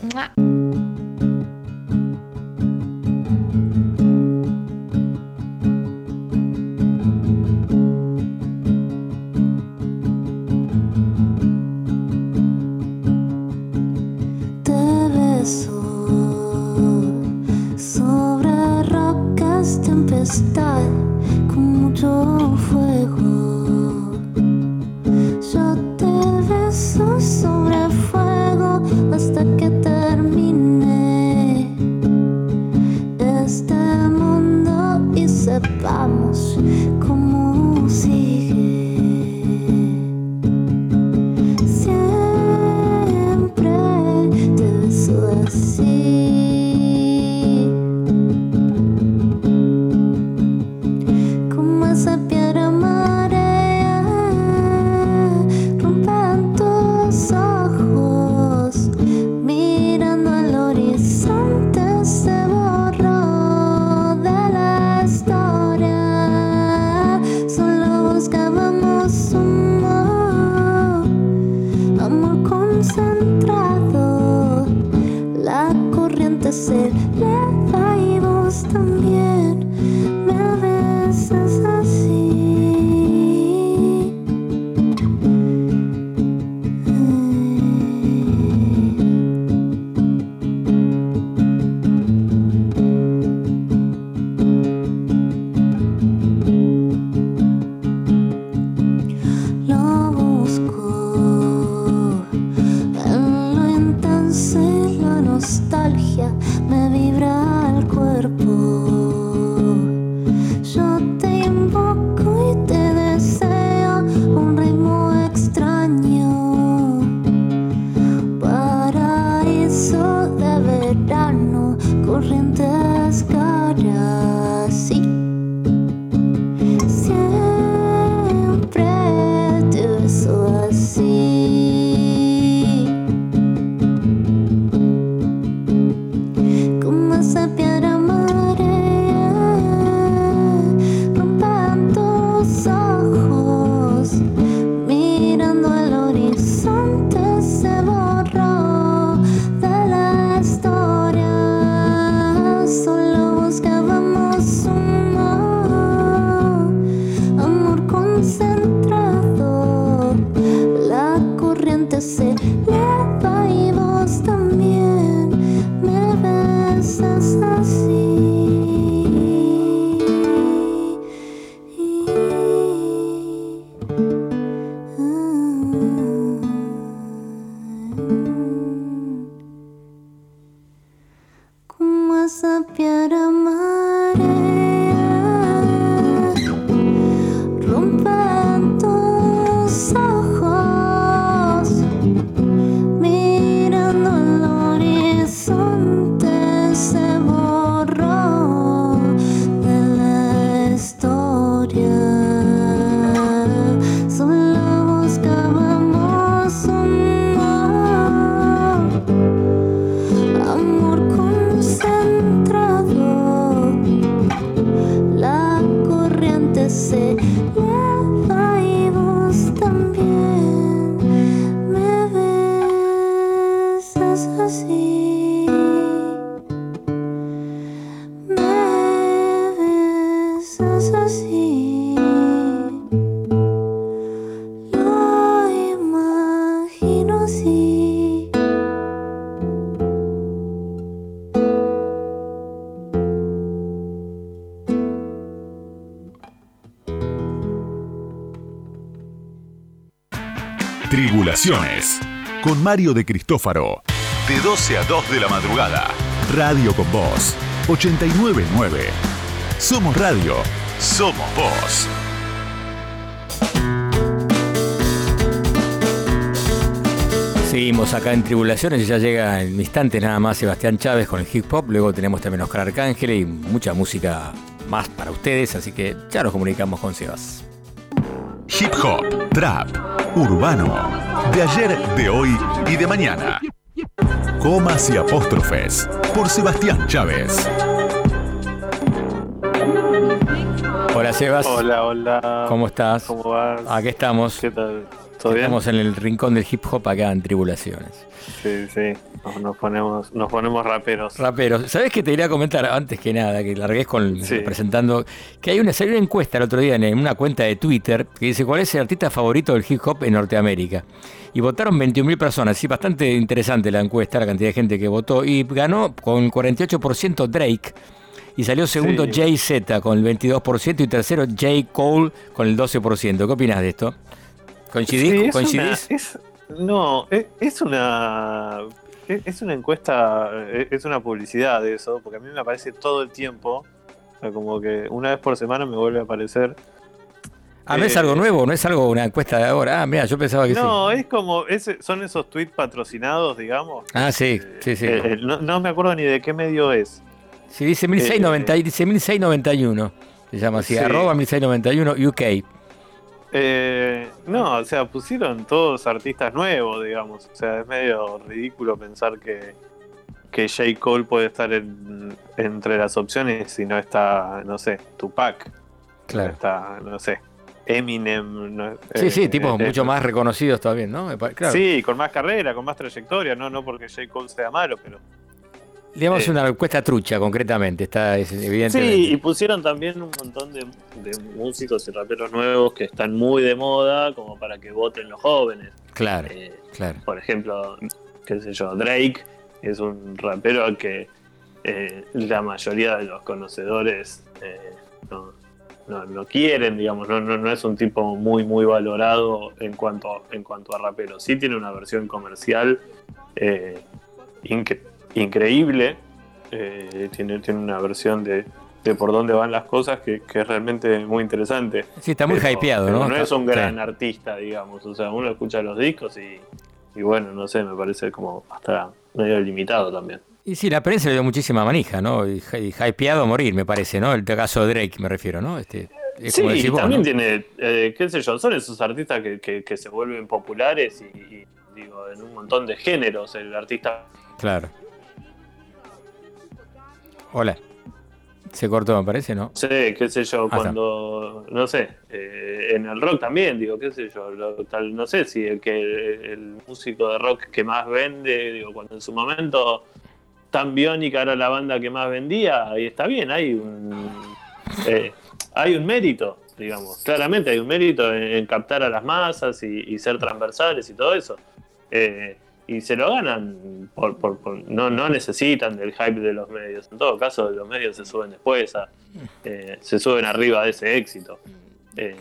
Con Mario de Cristófaro. De 12 a 2 de la madrugada. Radio con Voz. 899. Somos radio. Somos voz. Seguimos acá en Tribulaciones y ya llega en instantes nada más Sebastián Chávez con el hip hop. Luego tenemos también Oscar Arcángel y mucha música más para ustedes, así que ya nos comunicamos con Sebas. Hip hop, trap, urbano. De ayer, de hoy y de mañana. Comas y apóstrofes. Por Sebastián Chávez. Hola Sebas. Hola, hola. ¿Cómo estás? ¿Cómo vas? Aquí estamos. ¿Qué tal? ¿Todo bien? Estamos en el rincón del hip hop acá en Tribulaciones. Sí, sí. Nos, nos ponemos, nos ponemos raperos. Raperos, ¿sabes qué te quería comentar antes que nada? Que largues con Sí. presentando que hay una, salió una encuesta el otro día en una cuenta de Twitter que dice cuál es el artista favorito del hip hop en Norteamérica. Y votaron 21.000 personas, sí, bastante interesante la encuesta, la cantidad de gente que votó. Y ganó con 48% Drake. Y salió segundo Sí. Jay Z con el 22% y tercero J. Cole con el 12%. ¿Qué opinas de esto? ¿Coincidís? Sí, es ¿Coincidís? una- es- no, es, es una es es una encuesta, es es una publicidad de eso, porque a mí me aparece todo el tiempo, o sea, como que una vez por semana me vuelve a aparecer. Ah, ¿no es Eh, algo nuevo? ¿No es algo, una encuesta de ahora? Ah, mira, yo pensaba que sí. No, es como, ese, son esos tweets patrocinados, digamos. Ah, sí, sí, sí. Eh, eh, no, no me acuerdo ni de qué medio es. Sí, dice 1690, y dice 1691. Se llama así, Sí. arroba 1691 UK. Eh, no, o sea, pusieron todos artistas nuevos, digamos. O sea, es medio ridículo pensar que, que J. Cole puede estar en- entre las opciones si no está, no sé, Tupac. Claro. No está, no sé, Eminem. no- Sí, sí, eh, tipos eh, mucho más reconocidos todavía, ¿no? Claro. Sí, con más carrera, con más trayectoria, no, no porque J. Cole sea malo, pero. Digamos eh. una encuesta trucha, concretamente, está es, evidentemente. Sí, y pusieron también un montón de, de músicos y raperos nuevos que están muy de moda, como para que voten los jóvenes. Claro, Eh, claro. Por ejemplo, qué sé yo, Drake es un rapero al que eh, la mayoría de los conocedores no, no, no quieren, digamos, no, no, no es un tipo muy, muy valorado en cuanto, en cuanto a rapero. Sí tiene una versión comercial eh, incre- increíble, eh, tiene, tiene una versión de, de por dónde van las cosas que, que es realmente muy interesante. Sí, está muy Pero- hypeado, ¿no? No es un Sí. gran artista, digamos. O sea, uno escucha los discos y, y bueno, no sé, me parece como hasta medio limitado también. Y sí, la prensa le dio muchísima manija, ¿no? Y, y hypeado a morir, me parece, ¿no? El caso de Drake, me refiero, ¿no? Este, es Sí, como y decís vos, también ¿no? tiene, eh, qué sé yo, son esos artistas que, que- que se vuelven populares y, y, digo, en un montón de géneros. El artista Claro. Hola. Se cortó, me parece, ¿no? Sé, qué sé yo, Ah, cuando, no sé, eh, en el rock también, digo, qué sé yo, lo- tal, no sé si el que el músico de rock que más vende, digo, cuando en su momento tan biónica era la banda que más vendía, ahí está bien, hay un eh, hay un mérito, digamos, claramente hay un mérito en, en captar a las masas y, y ser transversales y todo eso. Eh, y se lo ganan, por, por- por- no, no necesitan del hype de los medios. En todo caso, los medios se suben después, a- eh, se suben arriba de ese éxito. Eh,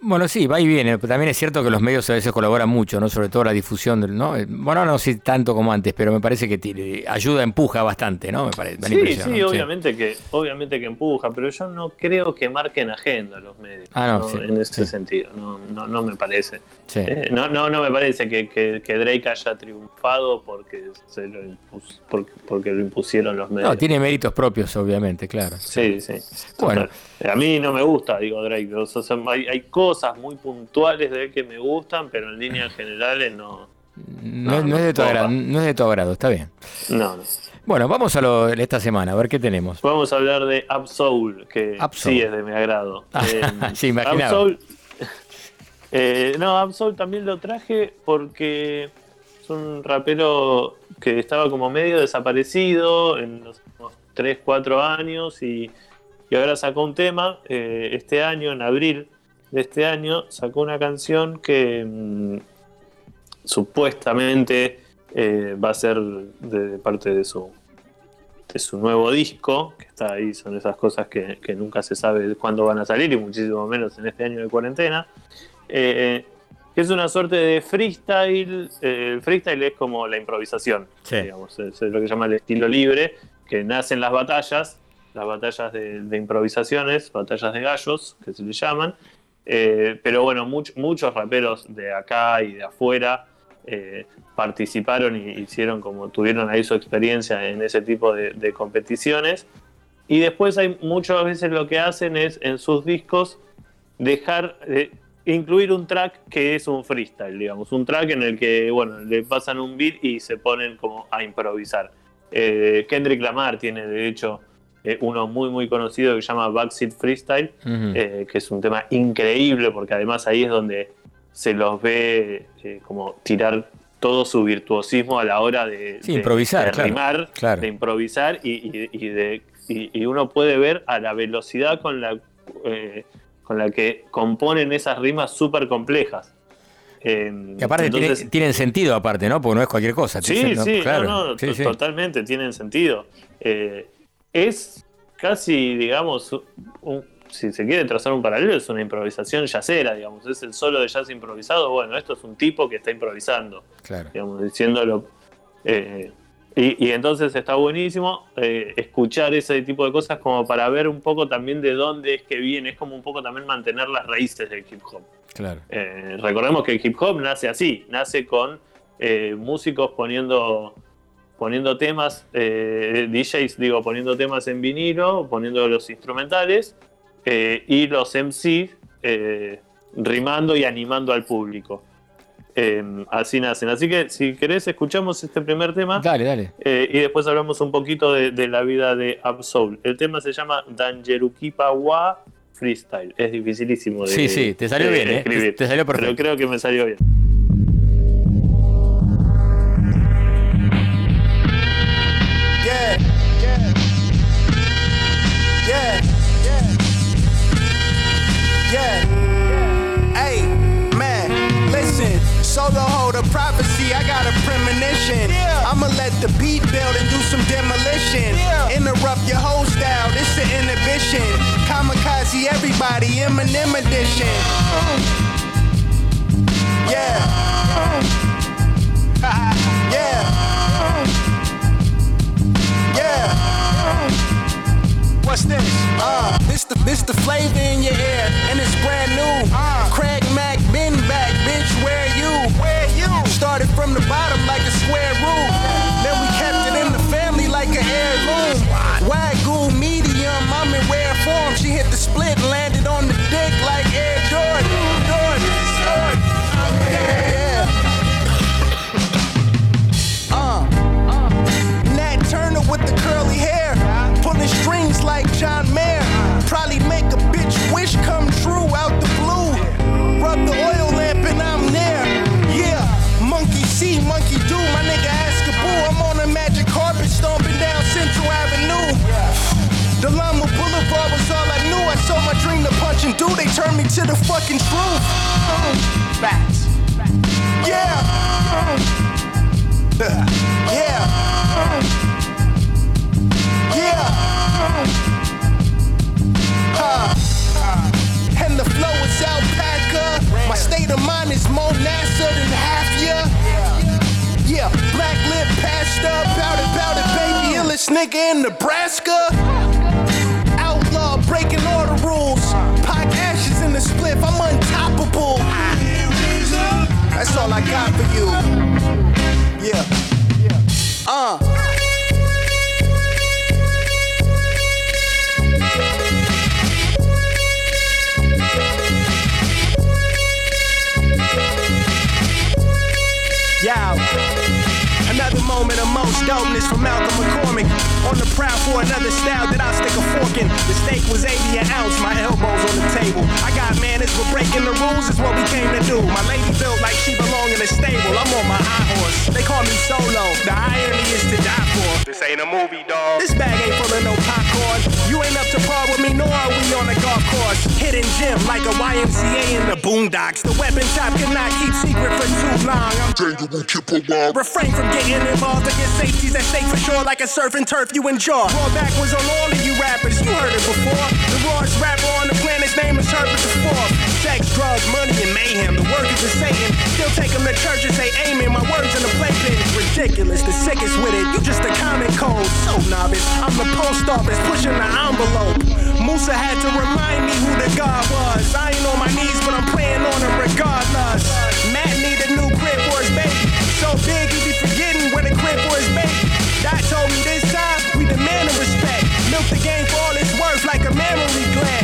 Bueno, sí, va y viene. pero También es cierto que los medios a veces colaboran mucho, ¿no? Sobre todo la difusión, del, ¿no? Eh, Bueno, no sé tanto como antes, pero me parece que ayuda, empuja bastante, ¿no? Me parece. sí, sí, ¿no? obviamente que, obviamente que empuja, pero yo no creo que marquen agenda los medios. Ah, no, ¿no? sí, en ese sí. sentido, no, no, no me parece. Eh, no, no, no me parece que, que- que Drake haya triunfado porque, se lo impus- porque, porque lo impusieron los medios. No, tiene méritos propios, obviamente, claro. Sí, sí. Bueno. A mí no me gusta, digo, Drake. O sea, hay, hay cosas muy puntuales de él que me gustan, pero en líneas generales no. No, no es de tu agrado, no es de tu agrado, está bien. No, no. Bueno, vamos a lo de esta semana, a ver qué tenemos. Vamos a hablar de Absol, que Absol. sí es de mi agrado. Eh, *laughs* Sí, imaginaba. Absol, eh, no, Absol también lo traje porque es un rapero que estaba como medio desaparecido en los últimos 3, 4 años y, y ahora sacó un tema eh, este año, en abril de este año, sacó una canción que mm, supuestamente eh, va a ser de, de parte de su, de su nuevo disco, que está ahí, son esas cosas que, que nunca se sabe cuándo van a salir y muchísimo menos en este año de cuarentena. Eh, que es una suerte de freestyle. eh, el freestyle es como la improvisación, digamos, es, es lo que se llama el estilo libre, que nace en las batallas, las batallas de, de improvisaciones, batallas de gallos, que se le llaman. Eh, pero bueno, much- muchos raperos de acá y de afuera eh, participaron y hicieron como tuvieron ahí su experiencia en ese tipo de, de competiciones. Y después hay muchas veces lo que hacen es en sus discos dejar eh, incluir un track que es un freestyle, digamos, un track en el que bueno le pasan un beat y se ponen como a improvisar. Eh, Kendrick Lamar tiene de hecho eh, uno muy muy conocido que se llama Backseat Freestyle, eh, que es un tema increíble porque además ahí es donde se los ve eh, como tirar todo su virtuosismo a la hora de, Sí, de- improvisar, de claro, rimar, claro. de improvisar y, y- y de, y- y uno puede ver a la velocidad con la, eh, con la que componen esas rimas súper complejas. Eh, Que aparte tiene- tienen sentido aparte, ¿no? Porque no es cualquier cosa. Sí, no, sí, claro. no, no, Sí, to- sí. totalmente, tienen sentido. Eh, es casi, digamos, un- si se quiere trazar un paralelo, es una improvisación yacera, digamos, es el solo de jazz improvisado. Bueno, esto es un tipo que está improvisando, Claro. digamos, diciéndolo. eh, y, y entonces está buenísimo eh, escuchar ese tipo de cosas como para ver un poco también de dónde es que viene, es como un poco también mantener las raíces del hip hop. Claro. Eh, recordemos que el hip hop nace así, nace con músicos poniendo, poniendo temas, eh, DJs, digo, poniendo temas en vinilo, poniendo los instrumentales eh, y los MC eh, rimando y animando al público. Eh, así nacen. Así que si querés, escuchamos este primer tema. Dale, dale. Y después hablamos un poquito de, de la vida de Absol. El tema se llama Danjerukipa Wa Freestyle. Es dificilísimo de Sí, sí, te salió bien, ¿eh? escribir, Te- te salió Pero perfecto. creo que me salió bien. Premonition. I'ma let the beat build and do some demolition. Interrupt your whole style. This the inhibition. Kamikaze everybody. Eminem edition. Yeah. yeah. Yeah. What's this? Uh, this the this the flavor in your ear, and it's brand new. Uh, Craig Mack, been Started from the bottom like a square root. Then we kept it in the family like an heirloom. Wagyu medium, I'm in rare form. She hit the split and landed on the dick like Air. Jordan. Knew. I dream to punch and do. They turned me to the fucking truth. Facts. Yeah. Yeah. Yeah. Huh. And the flow is alpaca. My state of mind is more NASA than half ya. Yeah, black lip passed up, bout it, bout it, baby, illest nigga in Nebraska. Breaking all the rules. Pack ashes in the spliff, I'm untoppable. That's all I got for you. Yeah. Uh. Yow. Most dopeness from Malcolm McCormick. On the prowl for another style that I stick a fork in. The steak was 80 an ounce, my elbows on the table. I got manners, but breaking the rules is what we came to do. My lady built like she belong in a stable. I'm on my high horse. They call me solo. The irony is to die for. This ain't a movie, dog. This bag ain't full of no popcorn. You ain't up to par with me, nor are we on a golf course. Hidden gym like a YMCA in the boondocks. The weapon shop cannot keep secret for too long. I'm Refrain from getting involved against safeties at stake for sure, like a surf and turf you enjoy. Roll backwards on all of you rappers, you heard it before. The rawest rapper the Fourth. Sex, drugs, money, and mayhem. The workers of Satan still take them to church and say amen. My words in the playpen is ridiculous. The sickest with it. You just a common cold. So novice. I'm the post office pushing the envelope. Musa had to remind me who the God was. I ain't on my knees, but I'm praying on him regardless. Matt need a new crib for his baby. So big he be forgetting where the crib for his baby. Doc told me this time we demand a respect. Milk the game for all it's worth like a memory gland.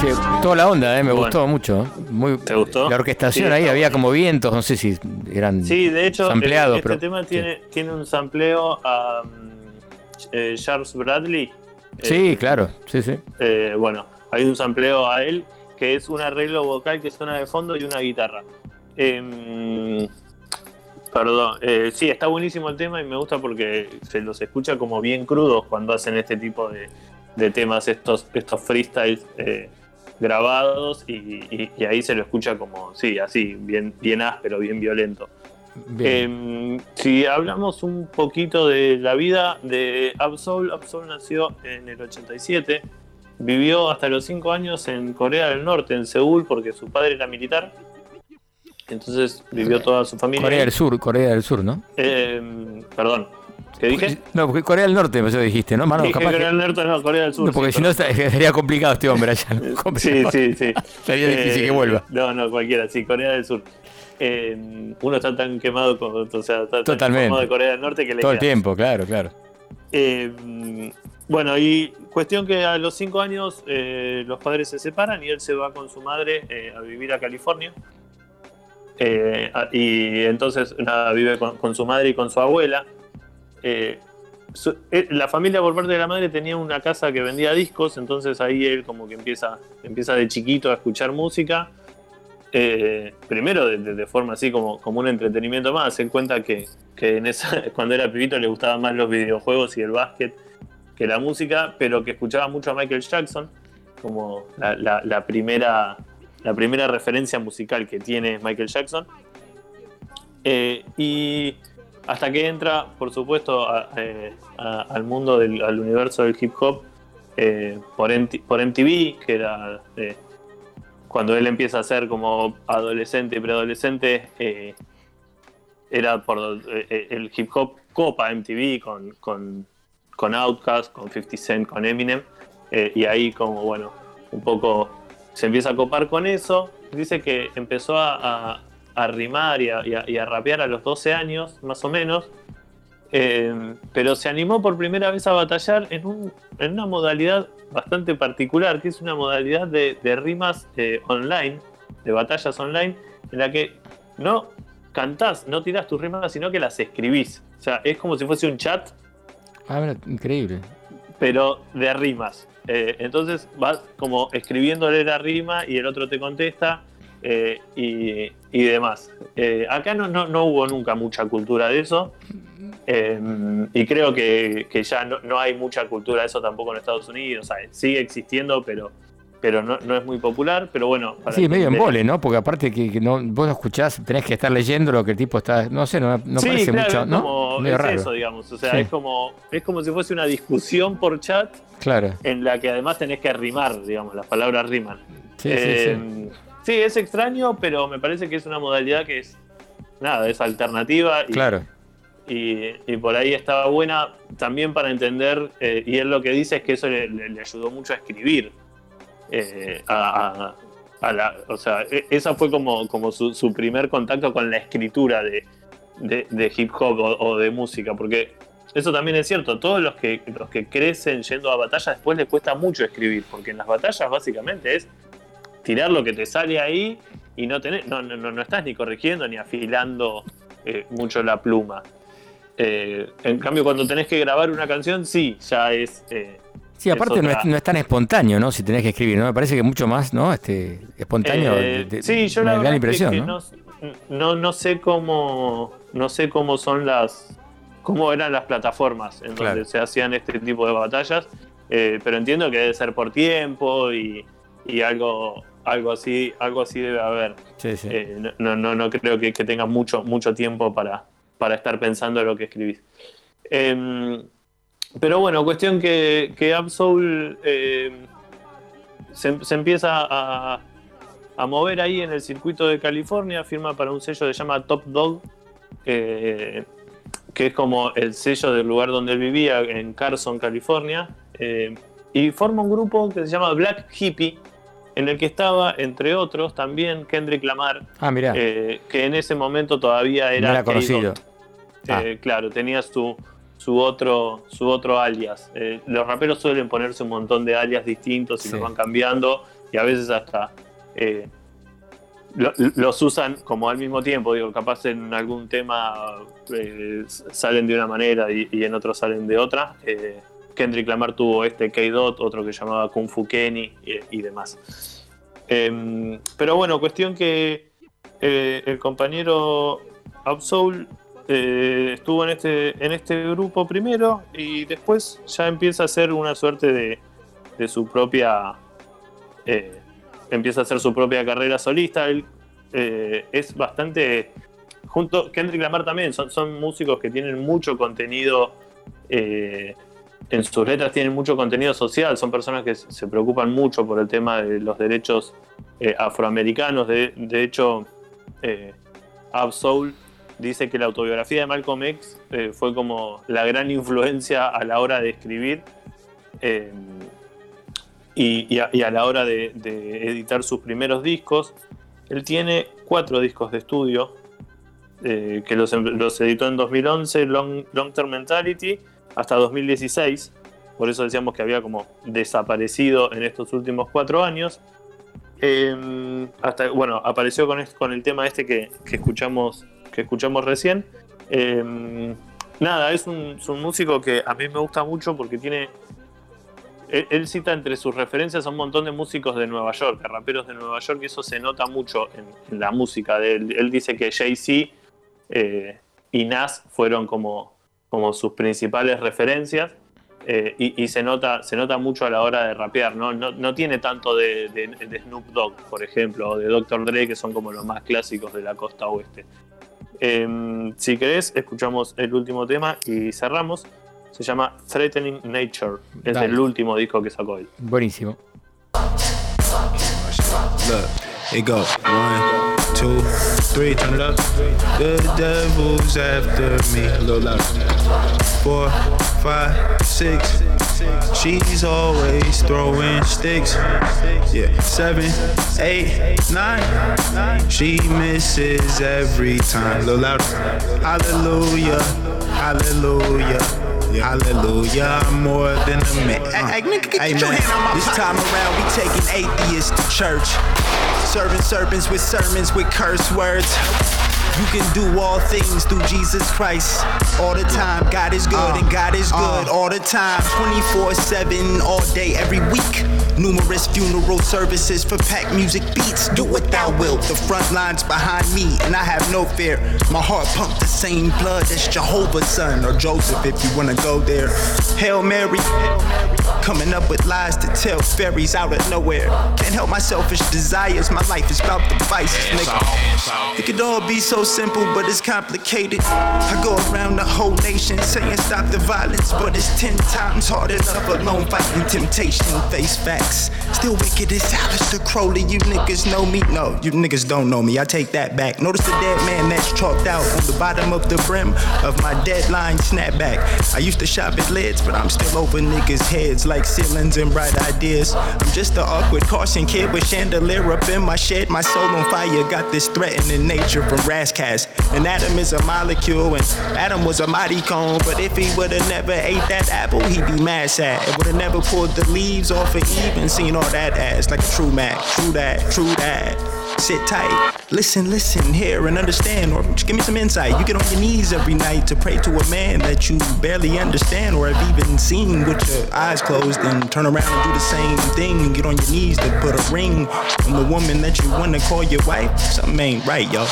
Che, toda la onda, eh, me gustó mucho. Muy, ¿Te gustó? La orquestación Sí, ahí había bueno. como vientos, no sé si eran Sí, de hecho, sampleados, eh, este pero tema tiene, tiene un sampleo a mm, eh, Charles Bradley. Eh, sí, claro, sí, sí. eh, bueno, hay un sampleo a él que es un arreglo vocal que suena de fondo y una guitarra. Em, perdón, eh, sí, está buenísimo el tema y me gusta porque se los escucha como bien crudos cuando hacen este tipo de, de temas, estos, estos freestyles eh, grabados y, y- y ahí se lo escucha como, sí, así, bien, bien áspero, bien violento. Bien. Em, si hablamos un poquito de la vida de Absol, Absol nació en el 87, vivió hasta los 5 años en Corea del Norte, en Seúl, porque su padre era militar. Entonces vivió toda su familia. Corea del Sur, Corea del Sur, ¿no? Em, perdón, ¿qué dije? No, porque Corea del Norte, eso dijiste, ¿no, mano? Dije Capaz Corea que- del Norte, no, Corea del Sur. No, porque sí, si no sería complicado este hombre allá. ¿no? Sí, sí, sí. *laughs* Sería difícil Eh, que vuelva. No, no, cualquiera, sí, Corea del Sur. Eh, uno está tan quemado, con, o sea, está tan Totalmente. quemado de Corea del Norte que le Todo el tiempo, claro, claro. Eh, bueno, y cuestión que a los cinco años eh, los padres se separan y él se va con su madre eh, a vivir a California. Eh, y entonces nada, vive con, su madre y con su abuela. Eh, la familia por parte de la madre tenía una casa que vendía discos, entonces ahí él como que empieza, empieza de chiquito a escuchar música. Primero de, forma así como, como un entretenimiento más, se cuenta que, que en *laughs* cuando era pibito le gustaban más los videojuegos y el básquet que la música, pero que escuchaba mucho a Michael Jackson como la, primera, la primera referencia musical que tiene Michael Jackson. Eh, y hasta que entra, por supuesto, eh, al mundo del al universo del hip hop eh, por, por MTV, que era cuando él empieza a ser como adolescente y preadolescente, era por el hip hop copa MTV con, con, con Outkast, con 50 Cent, con Eminem, eh, y ahí como bueno, un poco se empieza a copar con eso. Dice que empezó a, a- a rimar y a, y y a rapear a los 12 años, más o menos, eh, pero se animó por primera vez a batallar en, un- en una modalidad bastante particular, que es una modalidad de, de rimas eh, online, de batallas online, en la que no cantás, no tirás tus rimas, sino que las escribís. O sea, es como si fuese un chat, Ah, increíble. pero de rimas. Eh, entonces vas como escribiéndole la rima y el otro te contesta eh, y, y demás. Eh, acá no, no, no hubo nunca mucha cultura de eso. y creo que, que ya no, no hay mucha cultura de eso tampoco en Estados Unidos. Sigue existiendo, pero, pero no, no es muy popular. Pero bueno, para Sí, medio en vole, ¿no? Porque aparte que, que no, vos escuchás, tenés que estar leyendo lo que el tipo está. No sé, no, no sí, parece claro, mucho, es ¿no? como es raro. eso, digamos. O sea, Sí. es como es como si fuese una discusión por chat Claro. en la que además tenés que rimar, digamos, las palabras riman. Sí, sí, Eh, sí, es extraño, pero me parece que es una modalidad que es nada, es alternativa y, Claro. y, y por ahí estaba buena también para entender, eh, y él lo que dice es que eso le, le- le ayudó mucho a escribir. Eh, a, la, o sea, e- esa fue como, su, primer contacto con la escritura de, hip hop o, de música, porque eso también es cierto, todos los que, los que crecen yendo a batallas después les cuesta mucho escribir, porque en las batallas básicamente es tirar lo que te sale ahí y no, tenés, no, estás ni corrigiendo ni afilando eh, mucho la pluma. Eh, en cambio, cuando tenés que grabar una canción, sí, ya es. Sí, aparte es no, es, no es tan espontáneo, ¿no? Si tenés que escribir, ¿no? Me parece que mucho más, ¿no? Este, espontáneo. Eh, de- de- sí, yo la la impresión, que ¿no? no, no, sé cómo no sé cómo son las cómo eran las plataformas en Claro. donde se hacían este tipo de batallas. Eh, pero entiendo que debe ser por tiempo y, y algo, algo así, algo así debe haber. Sí, sí. Eh, no, no, no, no creo que, que tengas mucho, mucho tiempo para, para estar pensando en lo que escribís. Pero bueno, cuestión que, que Absol eh, se, se empieza a, a mover ahí en el circuito de California, firma para un sello que se llama Top Dog, eh, que es como el sello del lugar donde él vivía, en Carson, California, eh, y forma un grupo que se llama Black Hippie, en el que estaba, entre otros, también Kendrick Lamar, Ah, mirá. que en ese momento todavía no era, era conocido. Eh, Claro, tenía su, su, otro, su otro alias. Eh, los raperos suelen ponerse un montón de alias distintos y Sí. los van cambiando y a veces hasta eh, lo- los usan como al mismo tiempo. Digo, capaz en algún tema eh, salen de una manera y, y en otro salen de otra. Kendrick Lamar tuvo este K-Dot, otro que llamaba Kung Fu Kenny y, y demás. Em, pero bueno, cuestión que el compañero Absol eh, estuvo en este, en este grupo primero y después ya empieza a hacer una suerte de, de su propia. eh, empieza a hacer su propia carrera solista. Él eh, es bastante. Junto Kendrick Lamar también, son, son músicos que tienen mucho contenido. en sus letras tienen mucho contenido social, son personas que se preocupan mucho por el tema de los derechos afroamericanos. De, de hecho, Absol dice que la autobiografía de Malcolm X eh, fue como la gran influencia a la hora de escribir eh, y, a, la hora de, editar sus primeros discos. Él tiene cuatro discos de estudio eh, que los, los editó en 2011, Long, Term Mentality, hasta 2016. Por eso decíamos que había como desaparecido en estos últimos cuatro años. Eh, hasta, bueno, apareció con, con el tema este que escuchamos, que escuchamos recién. Eh, nada, es un, músico que a mí me gusta mucho porque tiene. Él, cita entre sus referencias un montón de músicos de Nueva York, de raperos de Nueva York, y eso se nota mucho en, la música él. Dice que Jay-Z eh, y Nas fueron como, como sus principales referencias. eh, y, se nota se nota mucho a la hora de rapear, no, no, no tiene tanto de, de- de Snoop Dogg, por ejemplo, o de Dr. Dre, que son como los más clásicos de la costa oeste. Em, si querés, escuchamos el último tema y cerramos. Se llama Threatening Nature. Es Dale. el último disco que sacó él. Buenísimo. Look, it go one, two, three, turn it up. The devil's after me. A little louder. Four, five, six. She's always throwing sticks. Yeah, seven, eight, nine. She misses every time. A little louder. Hallelujah, hallelujah. Hallelujah, I'm more than a man. Hey, uh, nigga, get Hey, your hand on my This time around, we taking atheists to church. Serving serpents with sermons with curse words. You can do all things through Jesus Christ. All the time, God is good uh, and God is uh. good all the time. 24 7, all day, every week. Numerous funeral services for packed music beats. Do what thou wilt. The front lines behind me, and I have no fear. My heart pumps the same blood as Jehovah's son or Joseph if you wanna go there. Hail Mary. Coming up with lies to tell fairies out of nowhere. Can't help my selfish desires. My life is about the vices, nigga. It could all be so simple, but it's complicated. I go around the whole nation saying stop the violence, but it's ten times harder love alone fighting temptation. Face facts. Still wicked as Alistair Crowley. You niggas know me? No, you niggas don't know me. I take that back. Notice the dead man that's chalked out on the bottom of the brim of my deadline snapback. I used to shop at lids, but I'm still over niggas' heads like ceilings and bright ideas. I'm just the awkward caution kid with chandelier up in my shed. My soul on fire got this threatening nature from Rascast. An atom is a molecule, and Adam was a mighty cone. But if he would've never ate that apple, he'd be mad sad. And would've never pulled the leaves off of Eve and seen all that ass like a true Mac. True that, true that. Sit tight, listen, listen, hear and understand, or just give me some insight. You get on your knees every night to pray to a man that you barely understand or have even seen with your eyes closed, and turn around and do the same thing and get on your knees to put a ring on the woman that you wanna call your wife. Something ain't right, yo.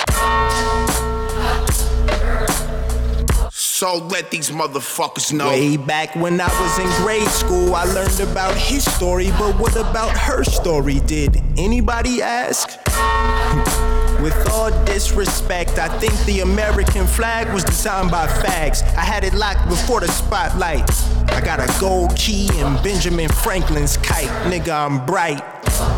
So let these motherfuckers know. Way back when I was in grade school, I learned about his story, but what about her story? Did anybody ask? *laughs* With all disrespect, I think the American flag was designed by fags. I had it locked before the spotlight. I got a gold key and Benjamin Franklin's kite. Nigga, I'm bright.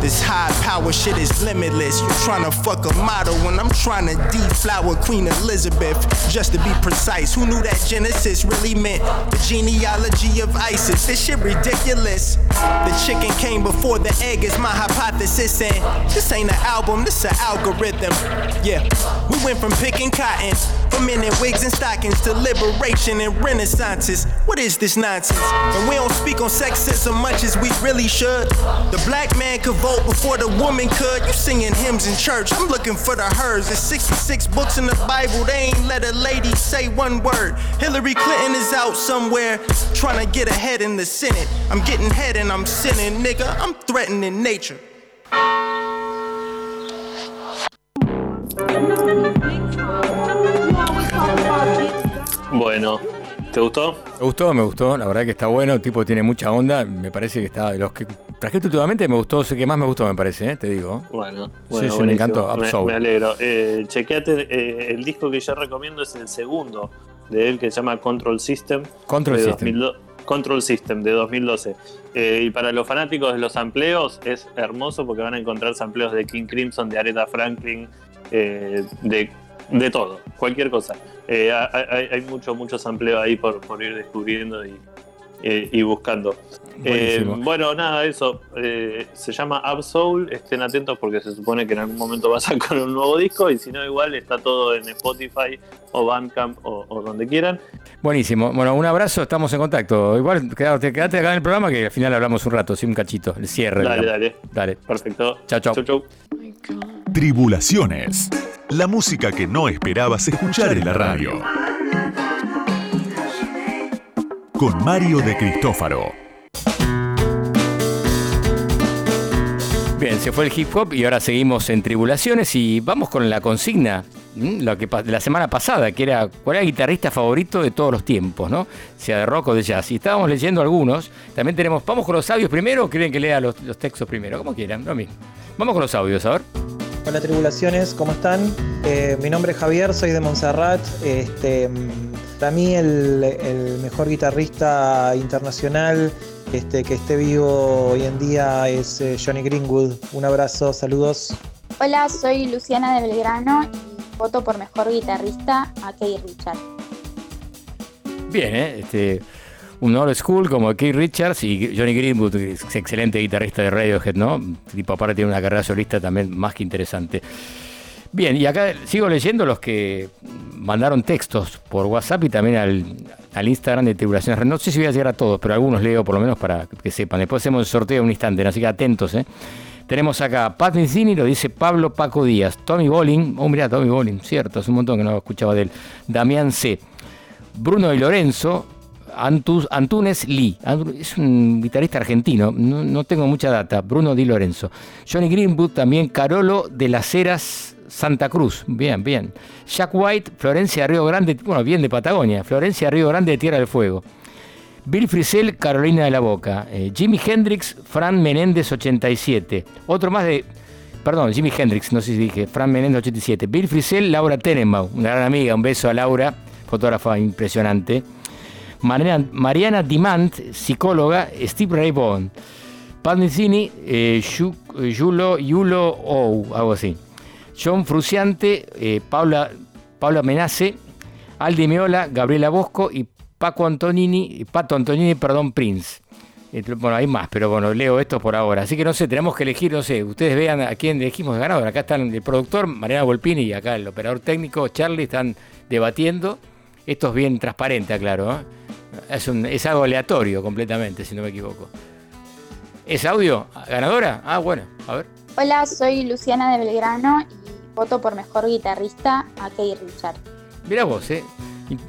This high power shit is limitless. You tryna fuck a model when I'm tryna deflower Queen Elizabeth. Just to be precise, who knew that Genesis really meant the genealogy of ISIS? This shit ridiculous. The chicken came before the egg is my hypothesis, and this ain't an album, this an algorithm. Yeah, we went from picking cotton, from men in wigs and stockings to liberation and renaissances. What is this nonsense? And we don't speak on sexism much as we really should. The black man could vote before the woman could. You singing hymns in church, I'm looking for the hers. There's 66 books in the Bible, they ain't let a lady say one word. Hillary Clinton is out somewhere trying to get ahead in the Senate. I'm getting head and I'm sinning, nigga. I'm threatening nature. Bueno, ¿te gustó? Me gustó, me gustó, la verdad que está bueno, el tipo tiene mucha onda, me parece que está, de los que trajiste últimamente me gustó, sé que más me gustó me parece, ¿eh? te digo. Bueno, Sí, bueno, sí, me buenísimo. encantó, Me, me alegro. Eh, chequeate, eh, el disco que yo recomiendo es el segundo de él que se llama Control System. Control System. 2002 Control System de 2012. Eh, y para los fanáticos de los sampleos es hermoso porque van a encontrar sampleos de King Crimson, de Aretha Franklin, eh, de, de todo, cualquier cosa. Eh, hay, hay- mucho, mucho sampleo ahí por, por ir descubriendo y, eh, y buscando. Eh, bueno, nada, eso. eh, se llama Absol. Estén atentos porque se supone que en algún momento va a sacar un nuevo disco. Y si no, igual está todo en Spotify o Bandcamp o, o donde quieran. Buenísimo, bueno, un abrazo, estamos en contacto. Igual quedate, quedate acá en el programa que al final hablamos un rato, sí, un cachito, el cierre. Dale, dale. Dale. Perfecto. Chao, chao. Chau, chau. Tribulaciones. La música que no esperabas escuchar en la radio. Con Mario de Cristófaro. Bien, se fue el hip hop y ahora seguimos en tribulaciones y vamos con la consigna, lo que la semana pasada, que era cuál era el guitarrista favorito de todos los tiempos, ¿no? Sea de rock o de jazz. Y estábamos leyendo algunos. También tenemos, vamos con los audios primero o quieren que lea los, los textos primero, como quieran, lo mismo. Vamos con los audios, a ver. Hola tribulaciones, ¿cómo están? Eh, mi nombre es Javier, soy de Montserrat. Este, mm, para mí el mejor guitarrista internacional este, que esté vivo hoy en día es eh, Johnny Greenwood. Un abrazo, saludos. Hola, soy Luciana de Belgrano y voto por mejor guitarrista a Kay Richard. Bien, ¿eh? Este, un old school como Keith Richards y Johnny Greenwood, que es excelente guitarrista de Radiohead, ¿no? Tipo, aparte tiene una carrera solista también más que interesante. Bien, y acá sigo leyendo los que mandaron textos por WhatsApp y también al, al Instagram de Tribulaciones. No sé si voy a llegar a todos, pero algunos leo por lo menos para que sepan. Después hacemos el sorteo en un instante, así que atentos, ¿eh? Tenemos acá Pat Metheny, lo dice Pablo Paco Díaz. Tommy Bolling, oh mirá, Tommy Bolling, cierto, hace un montón que no escuchaba de él. Damián C. Bruno y Lorenzo, Antus, Antunes Lee, es un guitarrista argentino, no, no tengo mucha data, Bruno Di Lorenzo. Johnny Greenwood también, Carolo de las Heras Santa Cruz, bien, bien. Jack White, Florencia Río Grande, bueno, bien de Patagonia, Florencia Río Grande de Tierra del Fuego. Bill Frisell, Carolina de la Boca. Eh, Jimi Hendrix, Fran Menéndez 87. Otro más de. Perdón, Jimi Hendrix, no sé si dije. Fran Menéndez 87. Bill Frisell, Laura Tenenbaum, una gran amiga. Un beso a Laura, fotógrafa impresionante. Mariana, Dimant, psicóloga. Steve Ray. Pat Metheny, eh, eh, Yulo, Yulo Ou, algo así. John Fruciante, eh, Paula, Paula Menace, Aldi Meola, Gabriela Bosco y Paco Antonini, Pato Antonini, perdón, Prince. Eh, Bueno, hay más, pero bueno, leo esto por ahora. Así que no sé, tenemos que elegir, no sé, ustedes vean a quién elegimos de ganador. Acá están el productor, Mariana Volpini, y acá el operador técnico, Charlie, están debatiendo. Esto es bien transparente, aclaro. ¿eh? Es, un- es algo aleatorio completamente, si no me equivoco. ¿Es audio? ¿Ganadora? Ah, bueno, a ver. Hola, soy Luciana de Belgrano voto por mejor guitarrista a Kay Richard. Mira vos, ¿eh?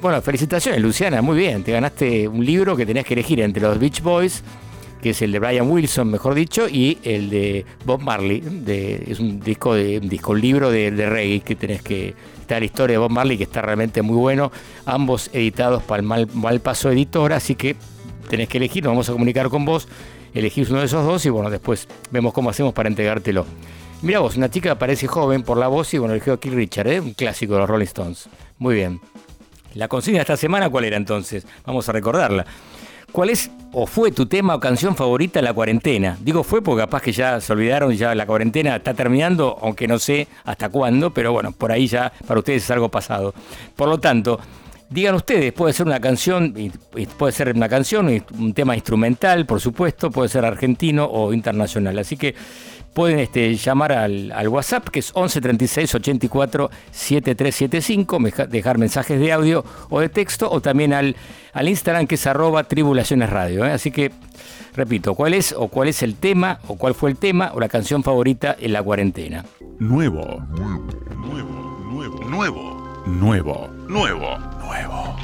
Bueno, felicitaciones, Luciana, muy bien. Te ganaste un libro que tenías que elegir entre los Beach Boys, que es el de Brian Wilson, mejor dicho, y el de Bob Marley. De, es un disco, de, un disco, un libro de, reggae que tenés que. Está la historia de Bob Marley, que está realmente muy bueno. Ambos editados para el Mal, Malpaso Editora, así que tenés que elegir. Nos vamos a comunicar con vos. Elegís uno de esos dos y bueno, después vemos cómo hacemos para entregártelo. Mira vos, una chica parece joven por la voz y bueno, eligió Keith Richard, ¿eh? un clásico de los Rolling Stones. Muy bien. La consigna de esta semana, ¿cuál era entonces? Vamos a recordarla. ¿Cuál es o fue tu tema o canción favorita en la cuarentena? Digo fue porque capaz que ya se olvidaron, ya la cuarentena está terminando, aunque no sé hasta cuándo, pero bueno, por ahí ya para ustedes es algo pasado. Por lo tanto, digan ustedes, puede ser una canción, puede ser una canción, un tema instrumental, por supuesto, puede ser argentino o internacional. Así que pueden este, llamar al, al WhatsApp, que es 11 36 84 7375, meja- dejar mensajes de audio o de texto, o también al, al Instagram, que es arroba tribulaciones radio. ¿eh? Así que, repito, ¿cuál es o cuál es el tema, o cuál fue el tema o la canción favorita en la cuarentena? Nuevo. Nuevo. Nuevo. Nuevo. Nuevo. Nuevo. Nuevo.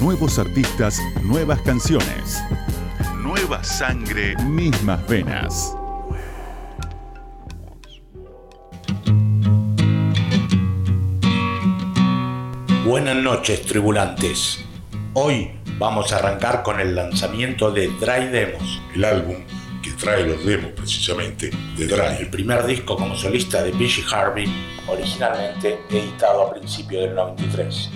Nuevos artistas, nuevas canciones. Nueva sangre, mismas venas. Buenas noches, tribulantes. Hoy vamos a arrancar con el lanzamiento de Dry Demos, el álbum que trae los demos precisamente de Dry, el primer disco como solista de PG Harvey, originalmente editado a principios del 93.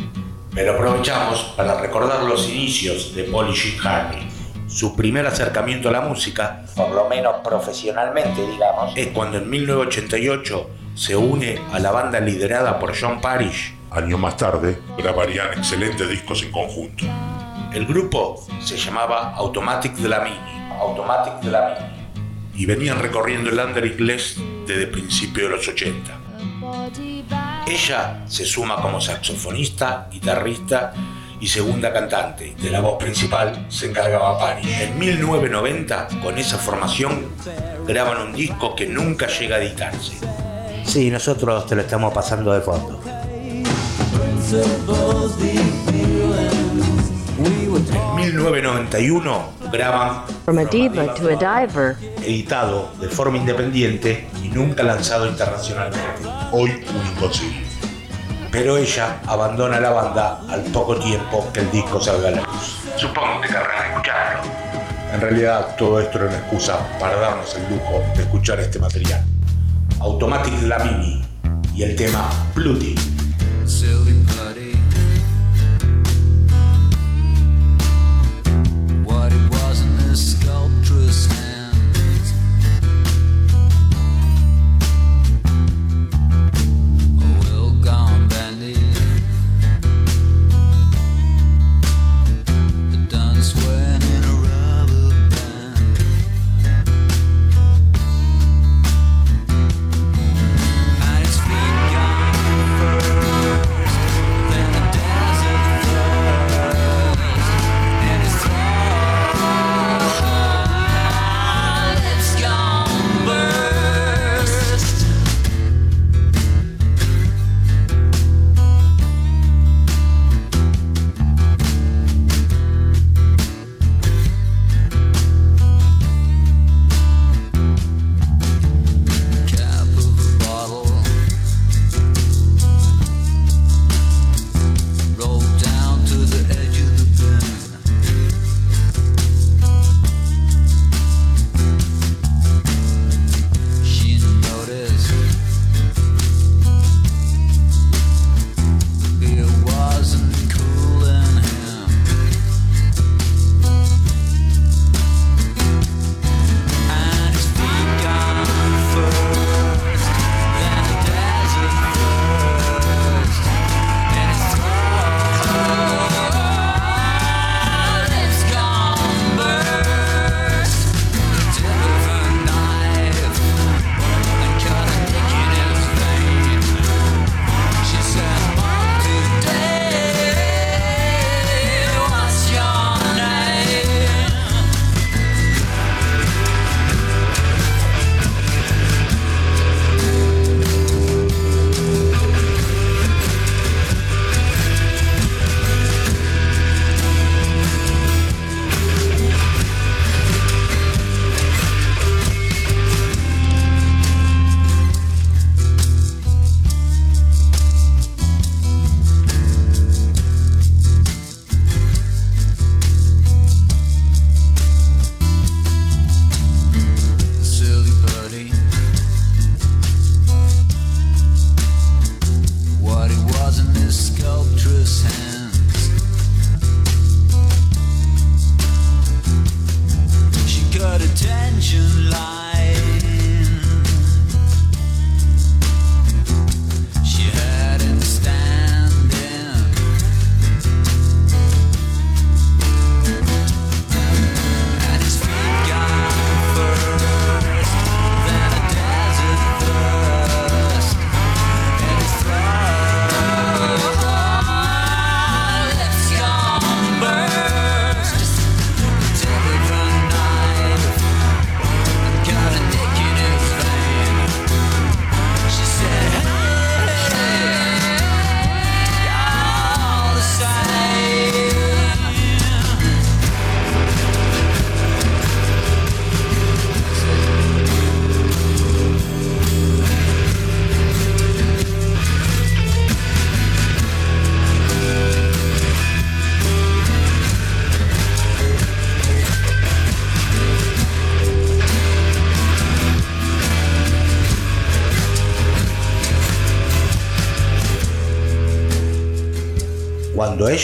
Pero aprovechamos para recordar los inicios de Polishing Harvey. Su primer acercamiento a la música, por lo menos profesionalmente, digamos, es cuando en 1988 se une a la banda liderada por John Parrish. Años más tarde, grabarían excelentes discos en conjunto. El grupo se llamaba Automatic de la Mini. Automatic de la Mini. Y venían recorriendo el under inglés desde principios de los 80. Ella se suma como saxofonista, guitarrista y segunda cantante. De la voz principal se encargaba Parrish. En 1990, con esa formación, graban un disco que nunca llega a editarse. Sí, nosotros te lo estamos pasando de fondo. En 1991 graban From a diva to a diver. editado de forma independiente y nunca lanzado internacionalmente. Hoy un imposible. Pero ella abandona la banda al poco tiempo que el disco salga a la luz. Supongo que querrán escucharlo. En realidad todo esto era una excusa para darnos el lujo de escuchar este material. Automatic La Mini y el tema Bloody.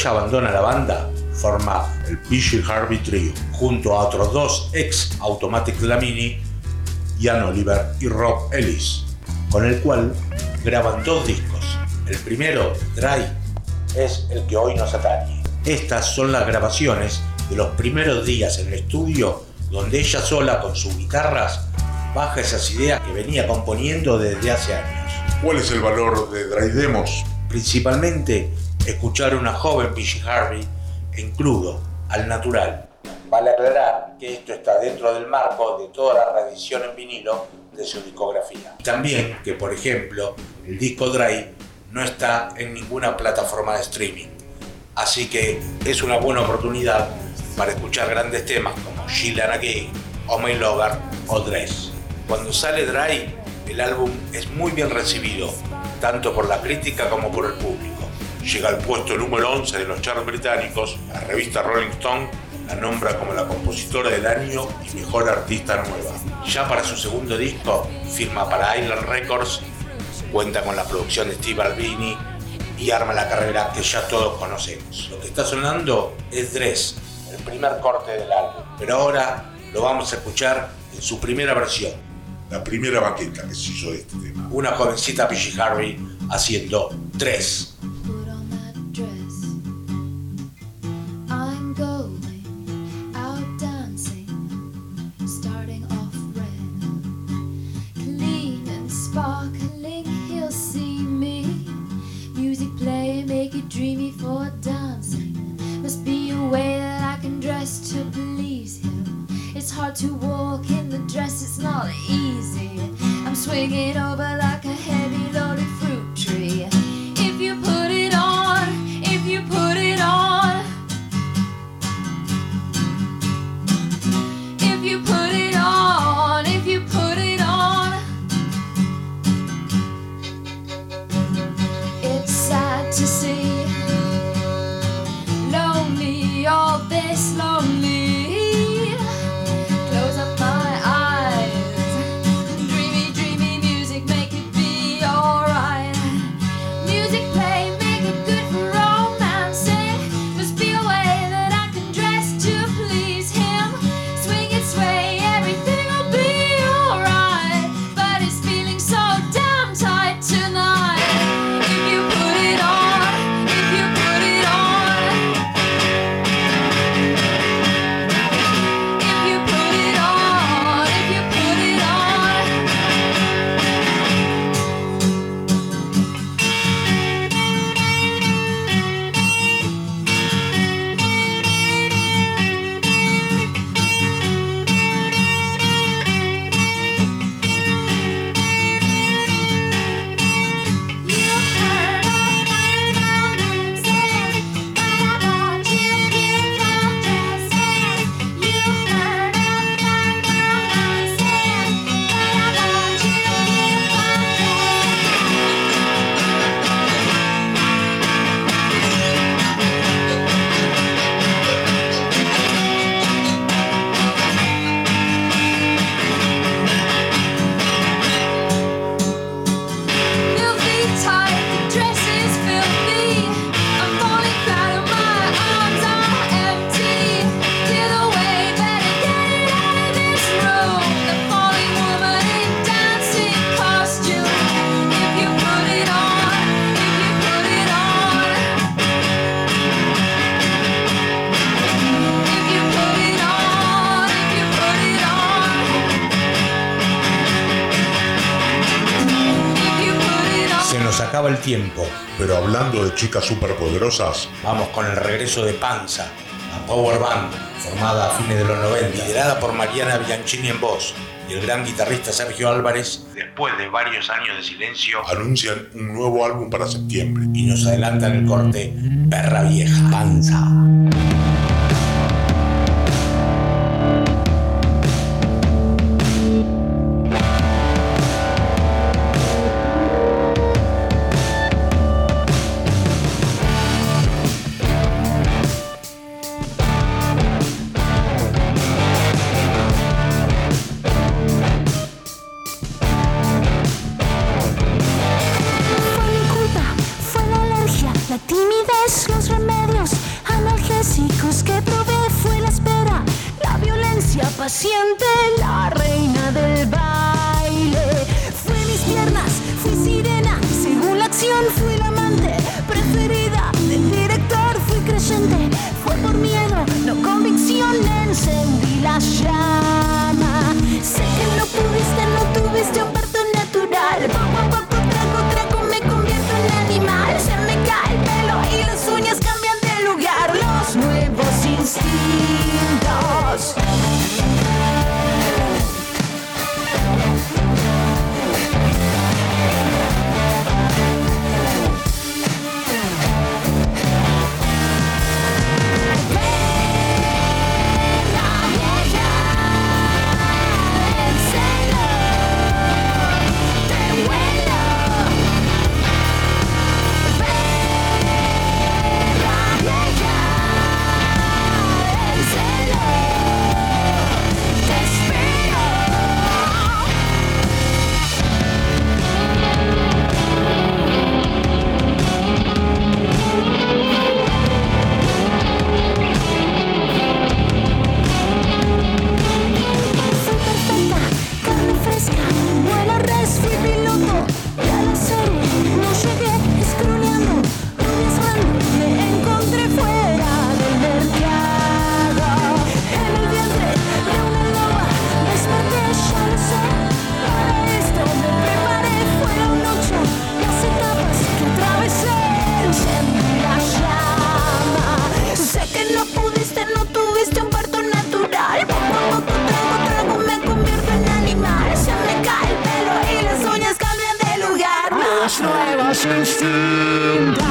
Ella abandona la banda, forma el PG Harvey Trio, junto a otros dos ex Automatic Lamini, Ian Oliver y Rob Ellis, con el cual graban dos discos. El primero, Dry, es el que hoy nos atañe. Estas son las grabaciones de los primeros días en el estudio donde ella sola con sus guitarras baja esas ideas que venía componiendo desde hace años. ¿Cuál es el valor de Dry Demos? Principalmente escuchar a una joven PG Harvey en crudo, al natural. Vale aclarar que esto está dentro del marco de toda la reedición en vinilo de su discografía. También que, por ejemplo, el disco Dry no está en ninguna plataforma de streaming. Así que es una buena oportunidad para escuchar grandes temas como Sheila Again, Oh My Lover o Dress. Cuando sale Dry, el álbum es muy bien recibido, tanto por la crítica como por el público. Llega al puesto número 11 de los charts británicos, la revista Rolling Stone la nombra como la compositora del año y mejor artista nueva. Ya para su segundo disco, firma para Island Records, cuenta con la producción de Steve Albini y arma la carrera que ya todos conocemos. Lo que está sonando es Dress, el primer corte del álbum, pero ahora lo vamos a escuchar en su primera versión. La primera maqueta que se hizo de este tema. Una jovencita PG Harvey haciendo Dress. Dreamy for dancing. Must be a way that I can dress to please him. It's hard to walk in the dress, it's not easy. I'm swinging over like a heavy loaded fruit tree. Hablando de chicas superpoderosas, Vamos con el regreso de Panza, la Power Band, formada a fines de los 90, liderada por Mariana Bianchini en voz y el gran guitarrista Sergio Álvarez, después de varios años de silencio, anuncian un nuevo álbum para septiembre. y nos adelantan el corte Perra Vieja. Panza. Nuevos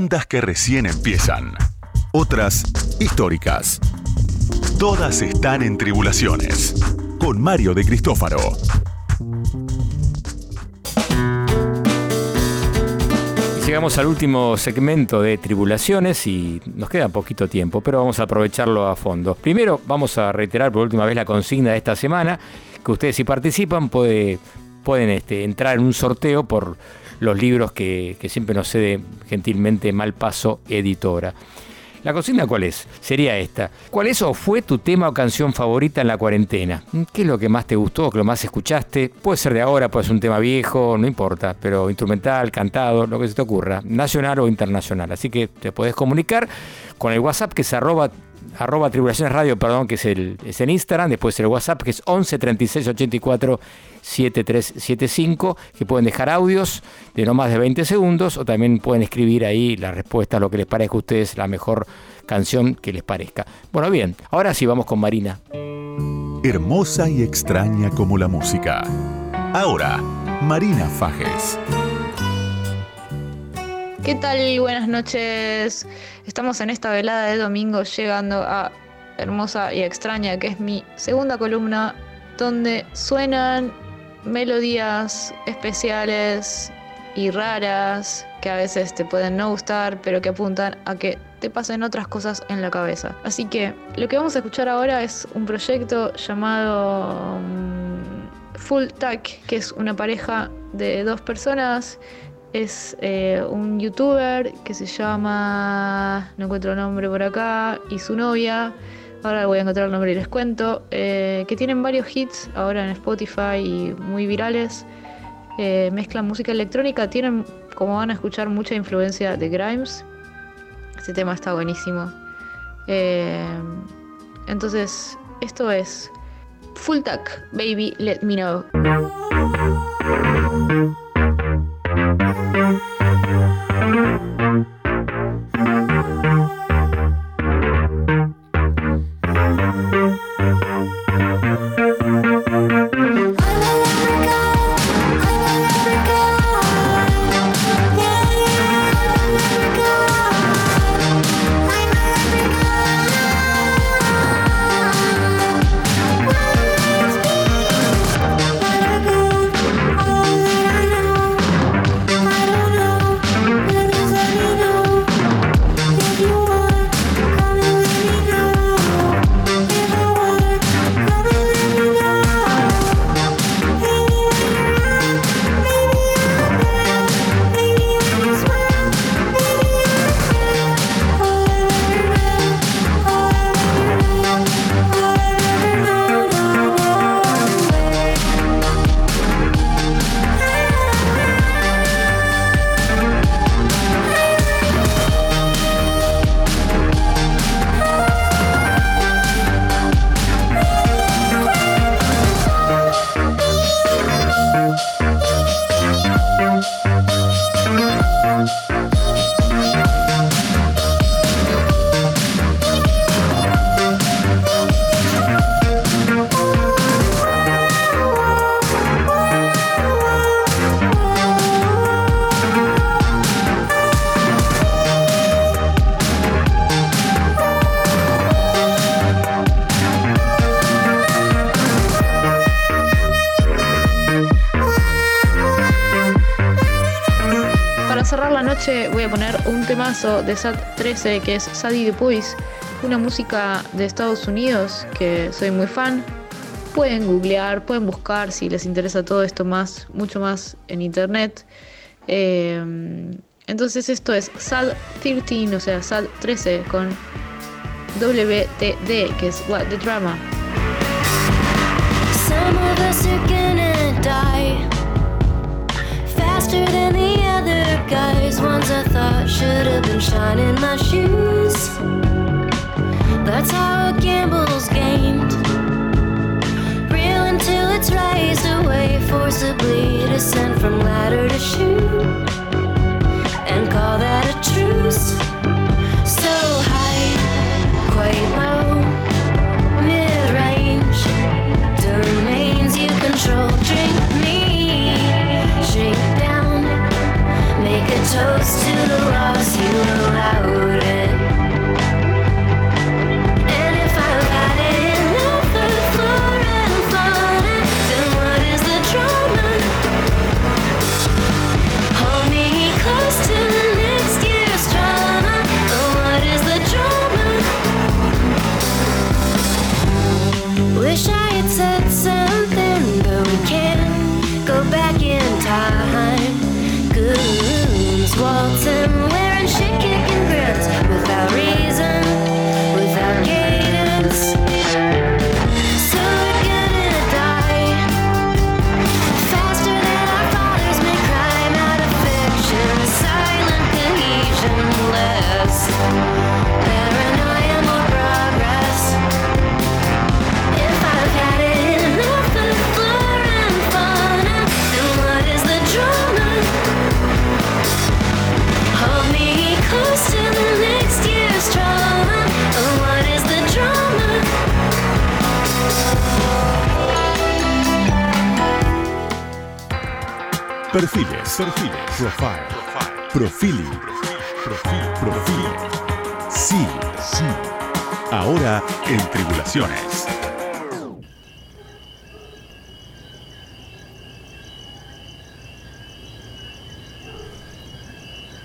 Bandas que recién empiezan. Otras históricas. Todas están en tribulaciones. Con Mario de Cristófaro. Llegamos al último segmento de Tribulaciones y nos queda poquito tiempo, pero vamos a aprovecharlo a fondo. Primero vamos a reiterar por última vez la consigna de esta semana, que ustedes si participan puede- pueden este, entrar en un sorteo por los libros que, siempre nos cede gentilmente Malpaso Editora. ¿La consigna cuál es? Sería esta. ¿Cuál es o fue tu tema o canción favorita en la cuarentena? ¿Qué es lo que más te gustó, que lo más escuchaste? Puede ser de ahora, puede ser un tema viejo, no importa, pero instrumental, cantado, lo que se te ocurra, nacional o internacional. Así que te podés comunicar con el WhatsApp que es arroba arroba tribulaciones radio, perdón, que es el es en Instagram, después el WhatsApp que es 11 36 84 7375, que pueden dejar audios de no más de 20 segundos o también pueden escribir ahí la respuesta a lo que les parezca a ustedes la mejor canción que les parezca. Bueno, bien, ahora sí vamos con Marina. Hermosa y extraña como la música. Ahora, Marina Fajes. ¿Qué tal? Buenas noches. Estamos en esta velada de domingo llegando a Hermosa y Extraña, que es mi segunda columna, donde suenan melodías especiales y raras que a veces te pueden no gustar, pero que apuntan a que te pasen otras cosas en la cabeza. Así que lo que vamos a escuchar ahora es un proyecto llamado mm, Full Tack, que es una pareja de dos personas es eh, un youtuber que se llama, no encuentro el nombre por acá, y su novia, ahora voy a encontrar el nombre y les cuento, eh, que tienen varios hits ahora en Spotify y muy virales. Eh, mezclan música electrónica, tienen, como van a escuchar, mucha influencia de Grimes. Este tema está buenísimo. entonces, esto es Full Tack, Baby, Let Me Know. De SAT 13 que es Sadie Dupuis, una música de Estados Unidos que soy muy fan. Pueden googlear, pueden buscar si les interesa todo esto más, mucho más en internet. Eh, entonces esto es SAD 13, o sea, SAD 13 con WTD, que es What the Drama. Faster than other guys. Ones I thought should have been shining my shoes. That's how a gamble's gamed. Real until it's raised away, forcibly descend from ladder to shoe. And call that a truce.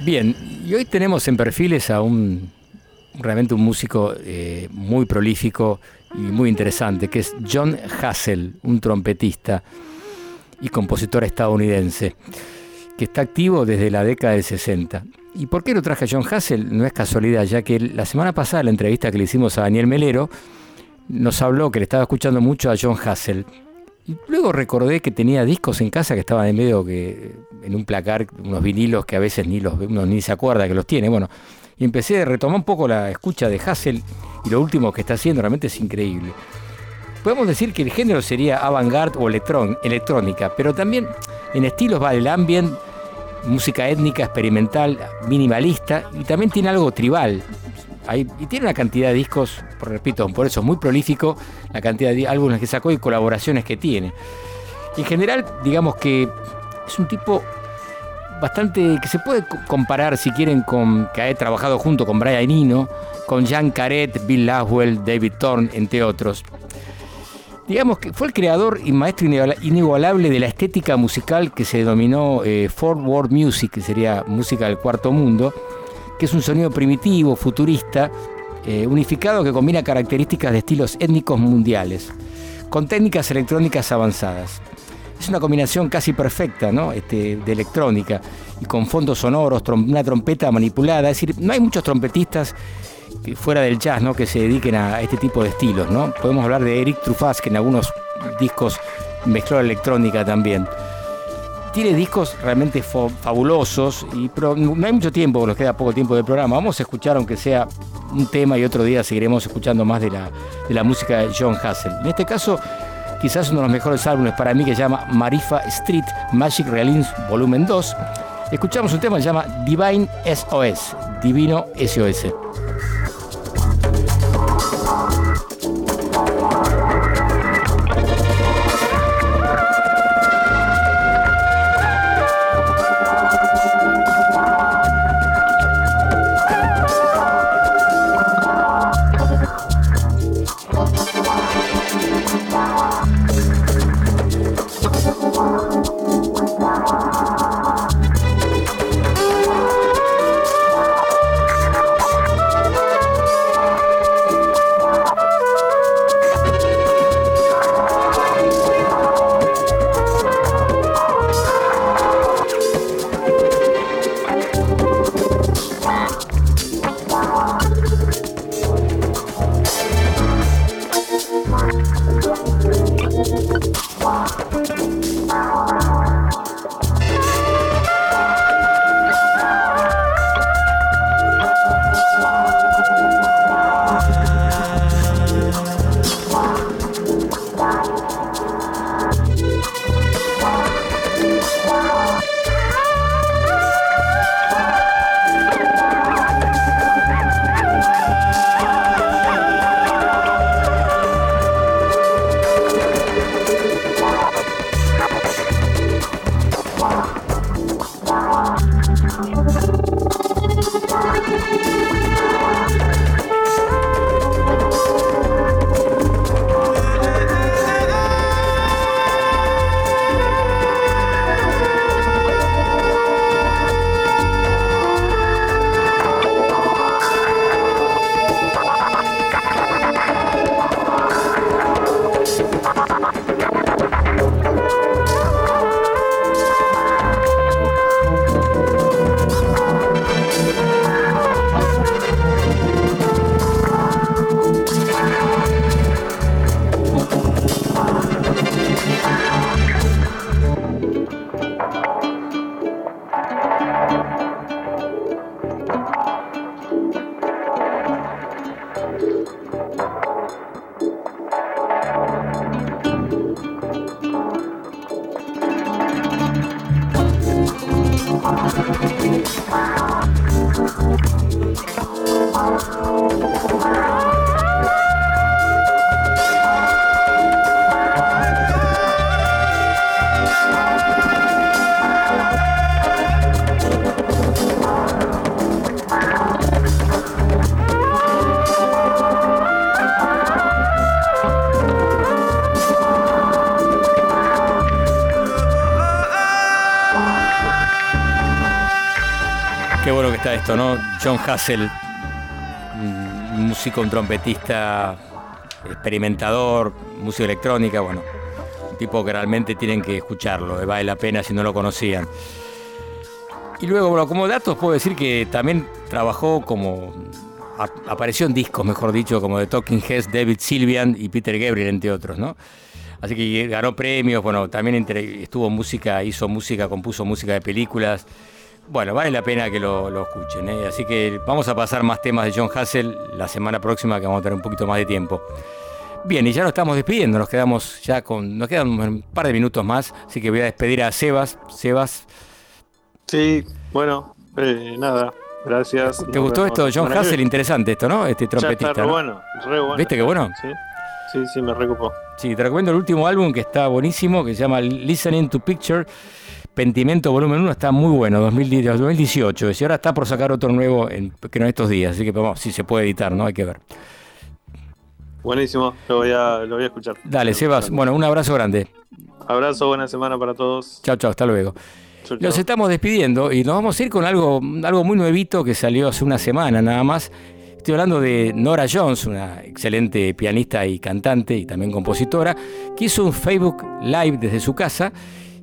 Bien, y hoy tenemos en perfiles a un realmente un músico eh, muy prolífico y muy interesante, que es John Hassel, un trompetista y compositor estadounidense, que está activo desde la década del 60. ¿Y por qué lo traje a John Hassel? No es casualidad, ya que la semana pasada, la entrevista que le hicimos a Daniel Melero, nos habló que le estaba escuchando mucho a John Hassel. Y luego recordé que tenía discos en casa que estaban en medio que en un placar, unos vinilos que a veces ni los uno ni se acuerda que los tiene. Bueno, y empecé a retomar un poco la escucha de Hassel y lo último que está haciendo realmente es increíble. Podemos decir que el género sería avant-garde o electrón, electrónica, pero también en estilos va el ambient, música étnica, experimental, minimalista y también tiene algo tribal. Y tiene una cantidad de discos, repito, por eso es muy prolífico la cantidad de álbumes que sacó y colaboraciones que tiene. En general, digamos que es un tipo bastante que se puede co- comparar, si quieren, con que ha trabajado junto con Brian Eno, con Jan Caret, Bill Laswell, David Thorne, entre otros. Digamos que fue el creador y maestro iniguala- inigualable de la estética musical que se denominó eh, Fourth World Music, que sería música del cuarto mundo, que es un sonido primitivo, futurista, eh, unificado que combina características de estilos étnicos mundiales, con técnicas electrónicas avanzadas. Es una combinación casi perfecta ¿no? este, de electrónica y con fondos sonoros, una trompeta manipulada. Es decir, no hay muchos trompetistas fuera del jazz ¿no? que se dediquen a este tipo de estilos. ¿no? Podemos hablar de Eric Truffaz, que en algunos discos mezcló la electrónica también. Tiene discos realmente fabulosos, y, pero no hay mucho tiempo, nos queda poco tiempo del programa. Vamos a escuchar, aunque sea un tema, y otro día seguiremos escuchando más de la, de la música de John Hassel. En este caso, quizás uno de los mejores álbumes para mí que se llama Marifa Street Magic Realins Volumen 2. Escuchamos un tema que se llama Divine SOS, Divino SOS. Wow. John Hassel, un músico, un trompetista, experimentador, música electrónica, bueno, un tipo que realmente tienen que escucharlo, eh, vale la pena si no lo conocían. Y luego, bueno, como datos puedo decir que también trabajó como, apareció en discos, mejor dicho, como de Talking Heads, David Sylvian y Peter Gabriel, entre otros, ¿no? Así que ganó premios, bueno, también estuvo música, hizo música, compuso música de películas. Bueno, vale la pena que lo, lo escuchen. ¿eh? Así que vamos a pasar más temas de John Hassel la semana próxima, que vamos a tener un poquito más de tiempo. Bien, y ya nos estamos despidiendo, nos quedamos ya con. Nos quedan un par de minutos más, así que voy a despedir a Sebas. Sebas, Sí, bueno, eh, nada, gracias. ¿te gustó esto de John Hassel? Interesante esto, ¿no? Este trompetista. está re ¿no? bueno, re bueno. ¿Viste qué bueno? Sí, sí, sí, me recupó. Sí, te recomiendo el último álbum que está buenísimo, que se llama Listening to Picture. Pentimento Volumen 1 está muy bueno, 2010 2018. Y ahora está por sacar otro nuevo en, que no estos días, así que vamos, si se puede editar, ¿no? Hay que ver. Buenísimo, lo voy a, lo voy a escuchar. Dale, Sebas. Bueno, un abrazo grande. Abrazo, buena semana para todos. Chao, chao, hasta luego. Chau, Nos chau. estamos despidiendo y nos vamos a ir con algo, algo muy nuevito que salió hace una semana nada más. Estoy hablando de Nora Jones, una excelente pianista y cantante y también compositora, que hizo un Facebook Live desde su casa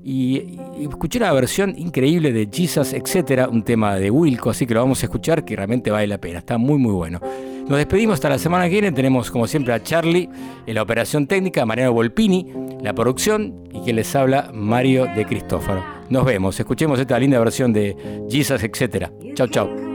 y, escuché una versión increíble de Jesus, etcétera, un tema de Wilco, así que lo vamos a escuchar que realmente vale la pena, está muy muy bueno. Nos despedimos hasta la semana que viene, tenemos como siempre a Charlie en la operación técnica, Mariano Volpini, la producción y quien les habla, Mario de Cristófaro. Nos vemos, escuchemos esta linda versión de Jesus, etcétera. Chau, chau.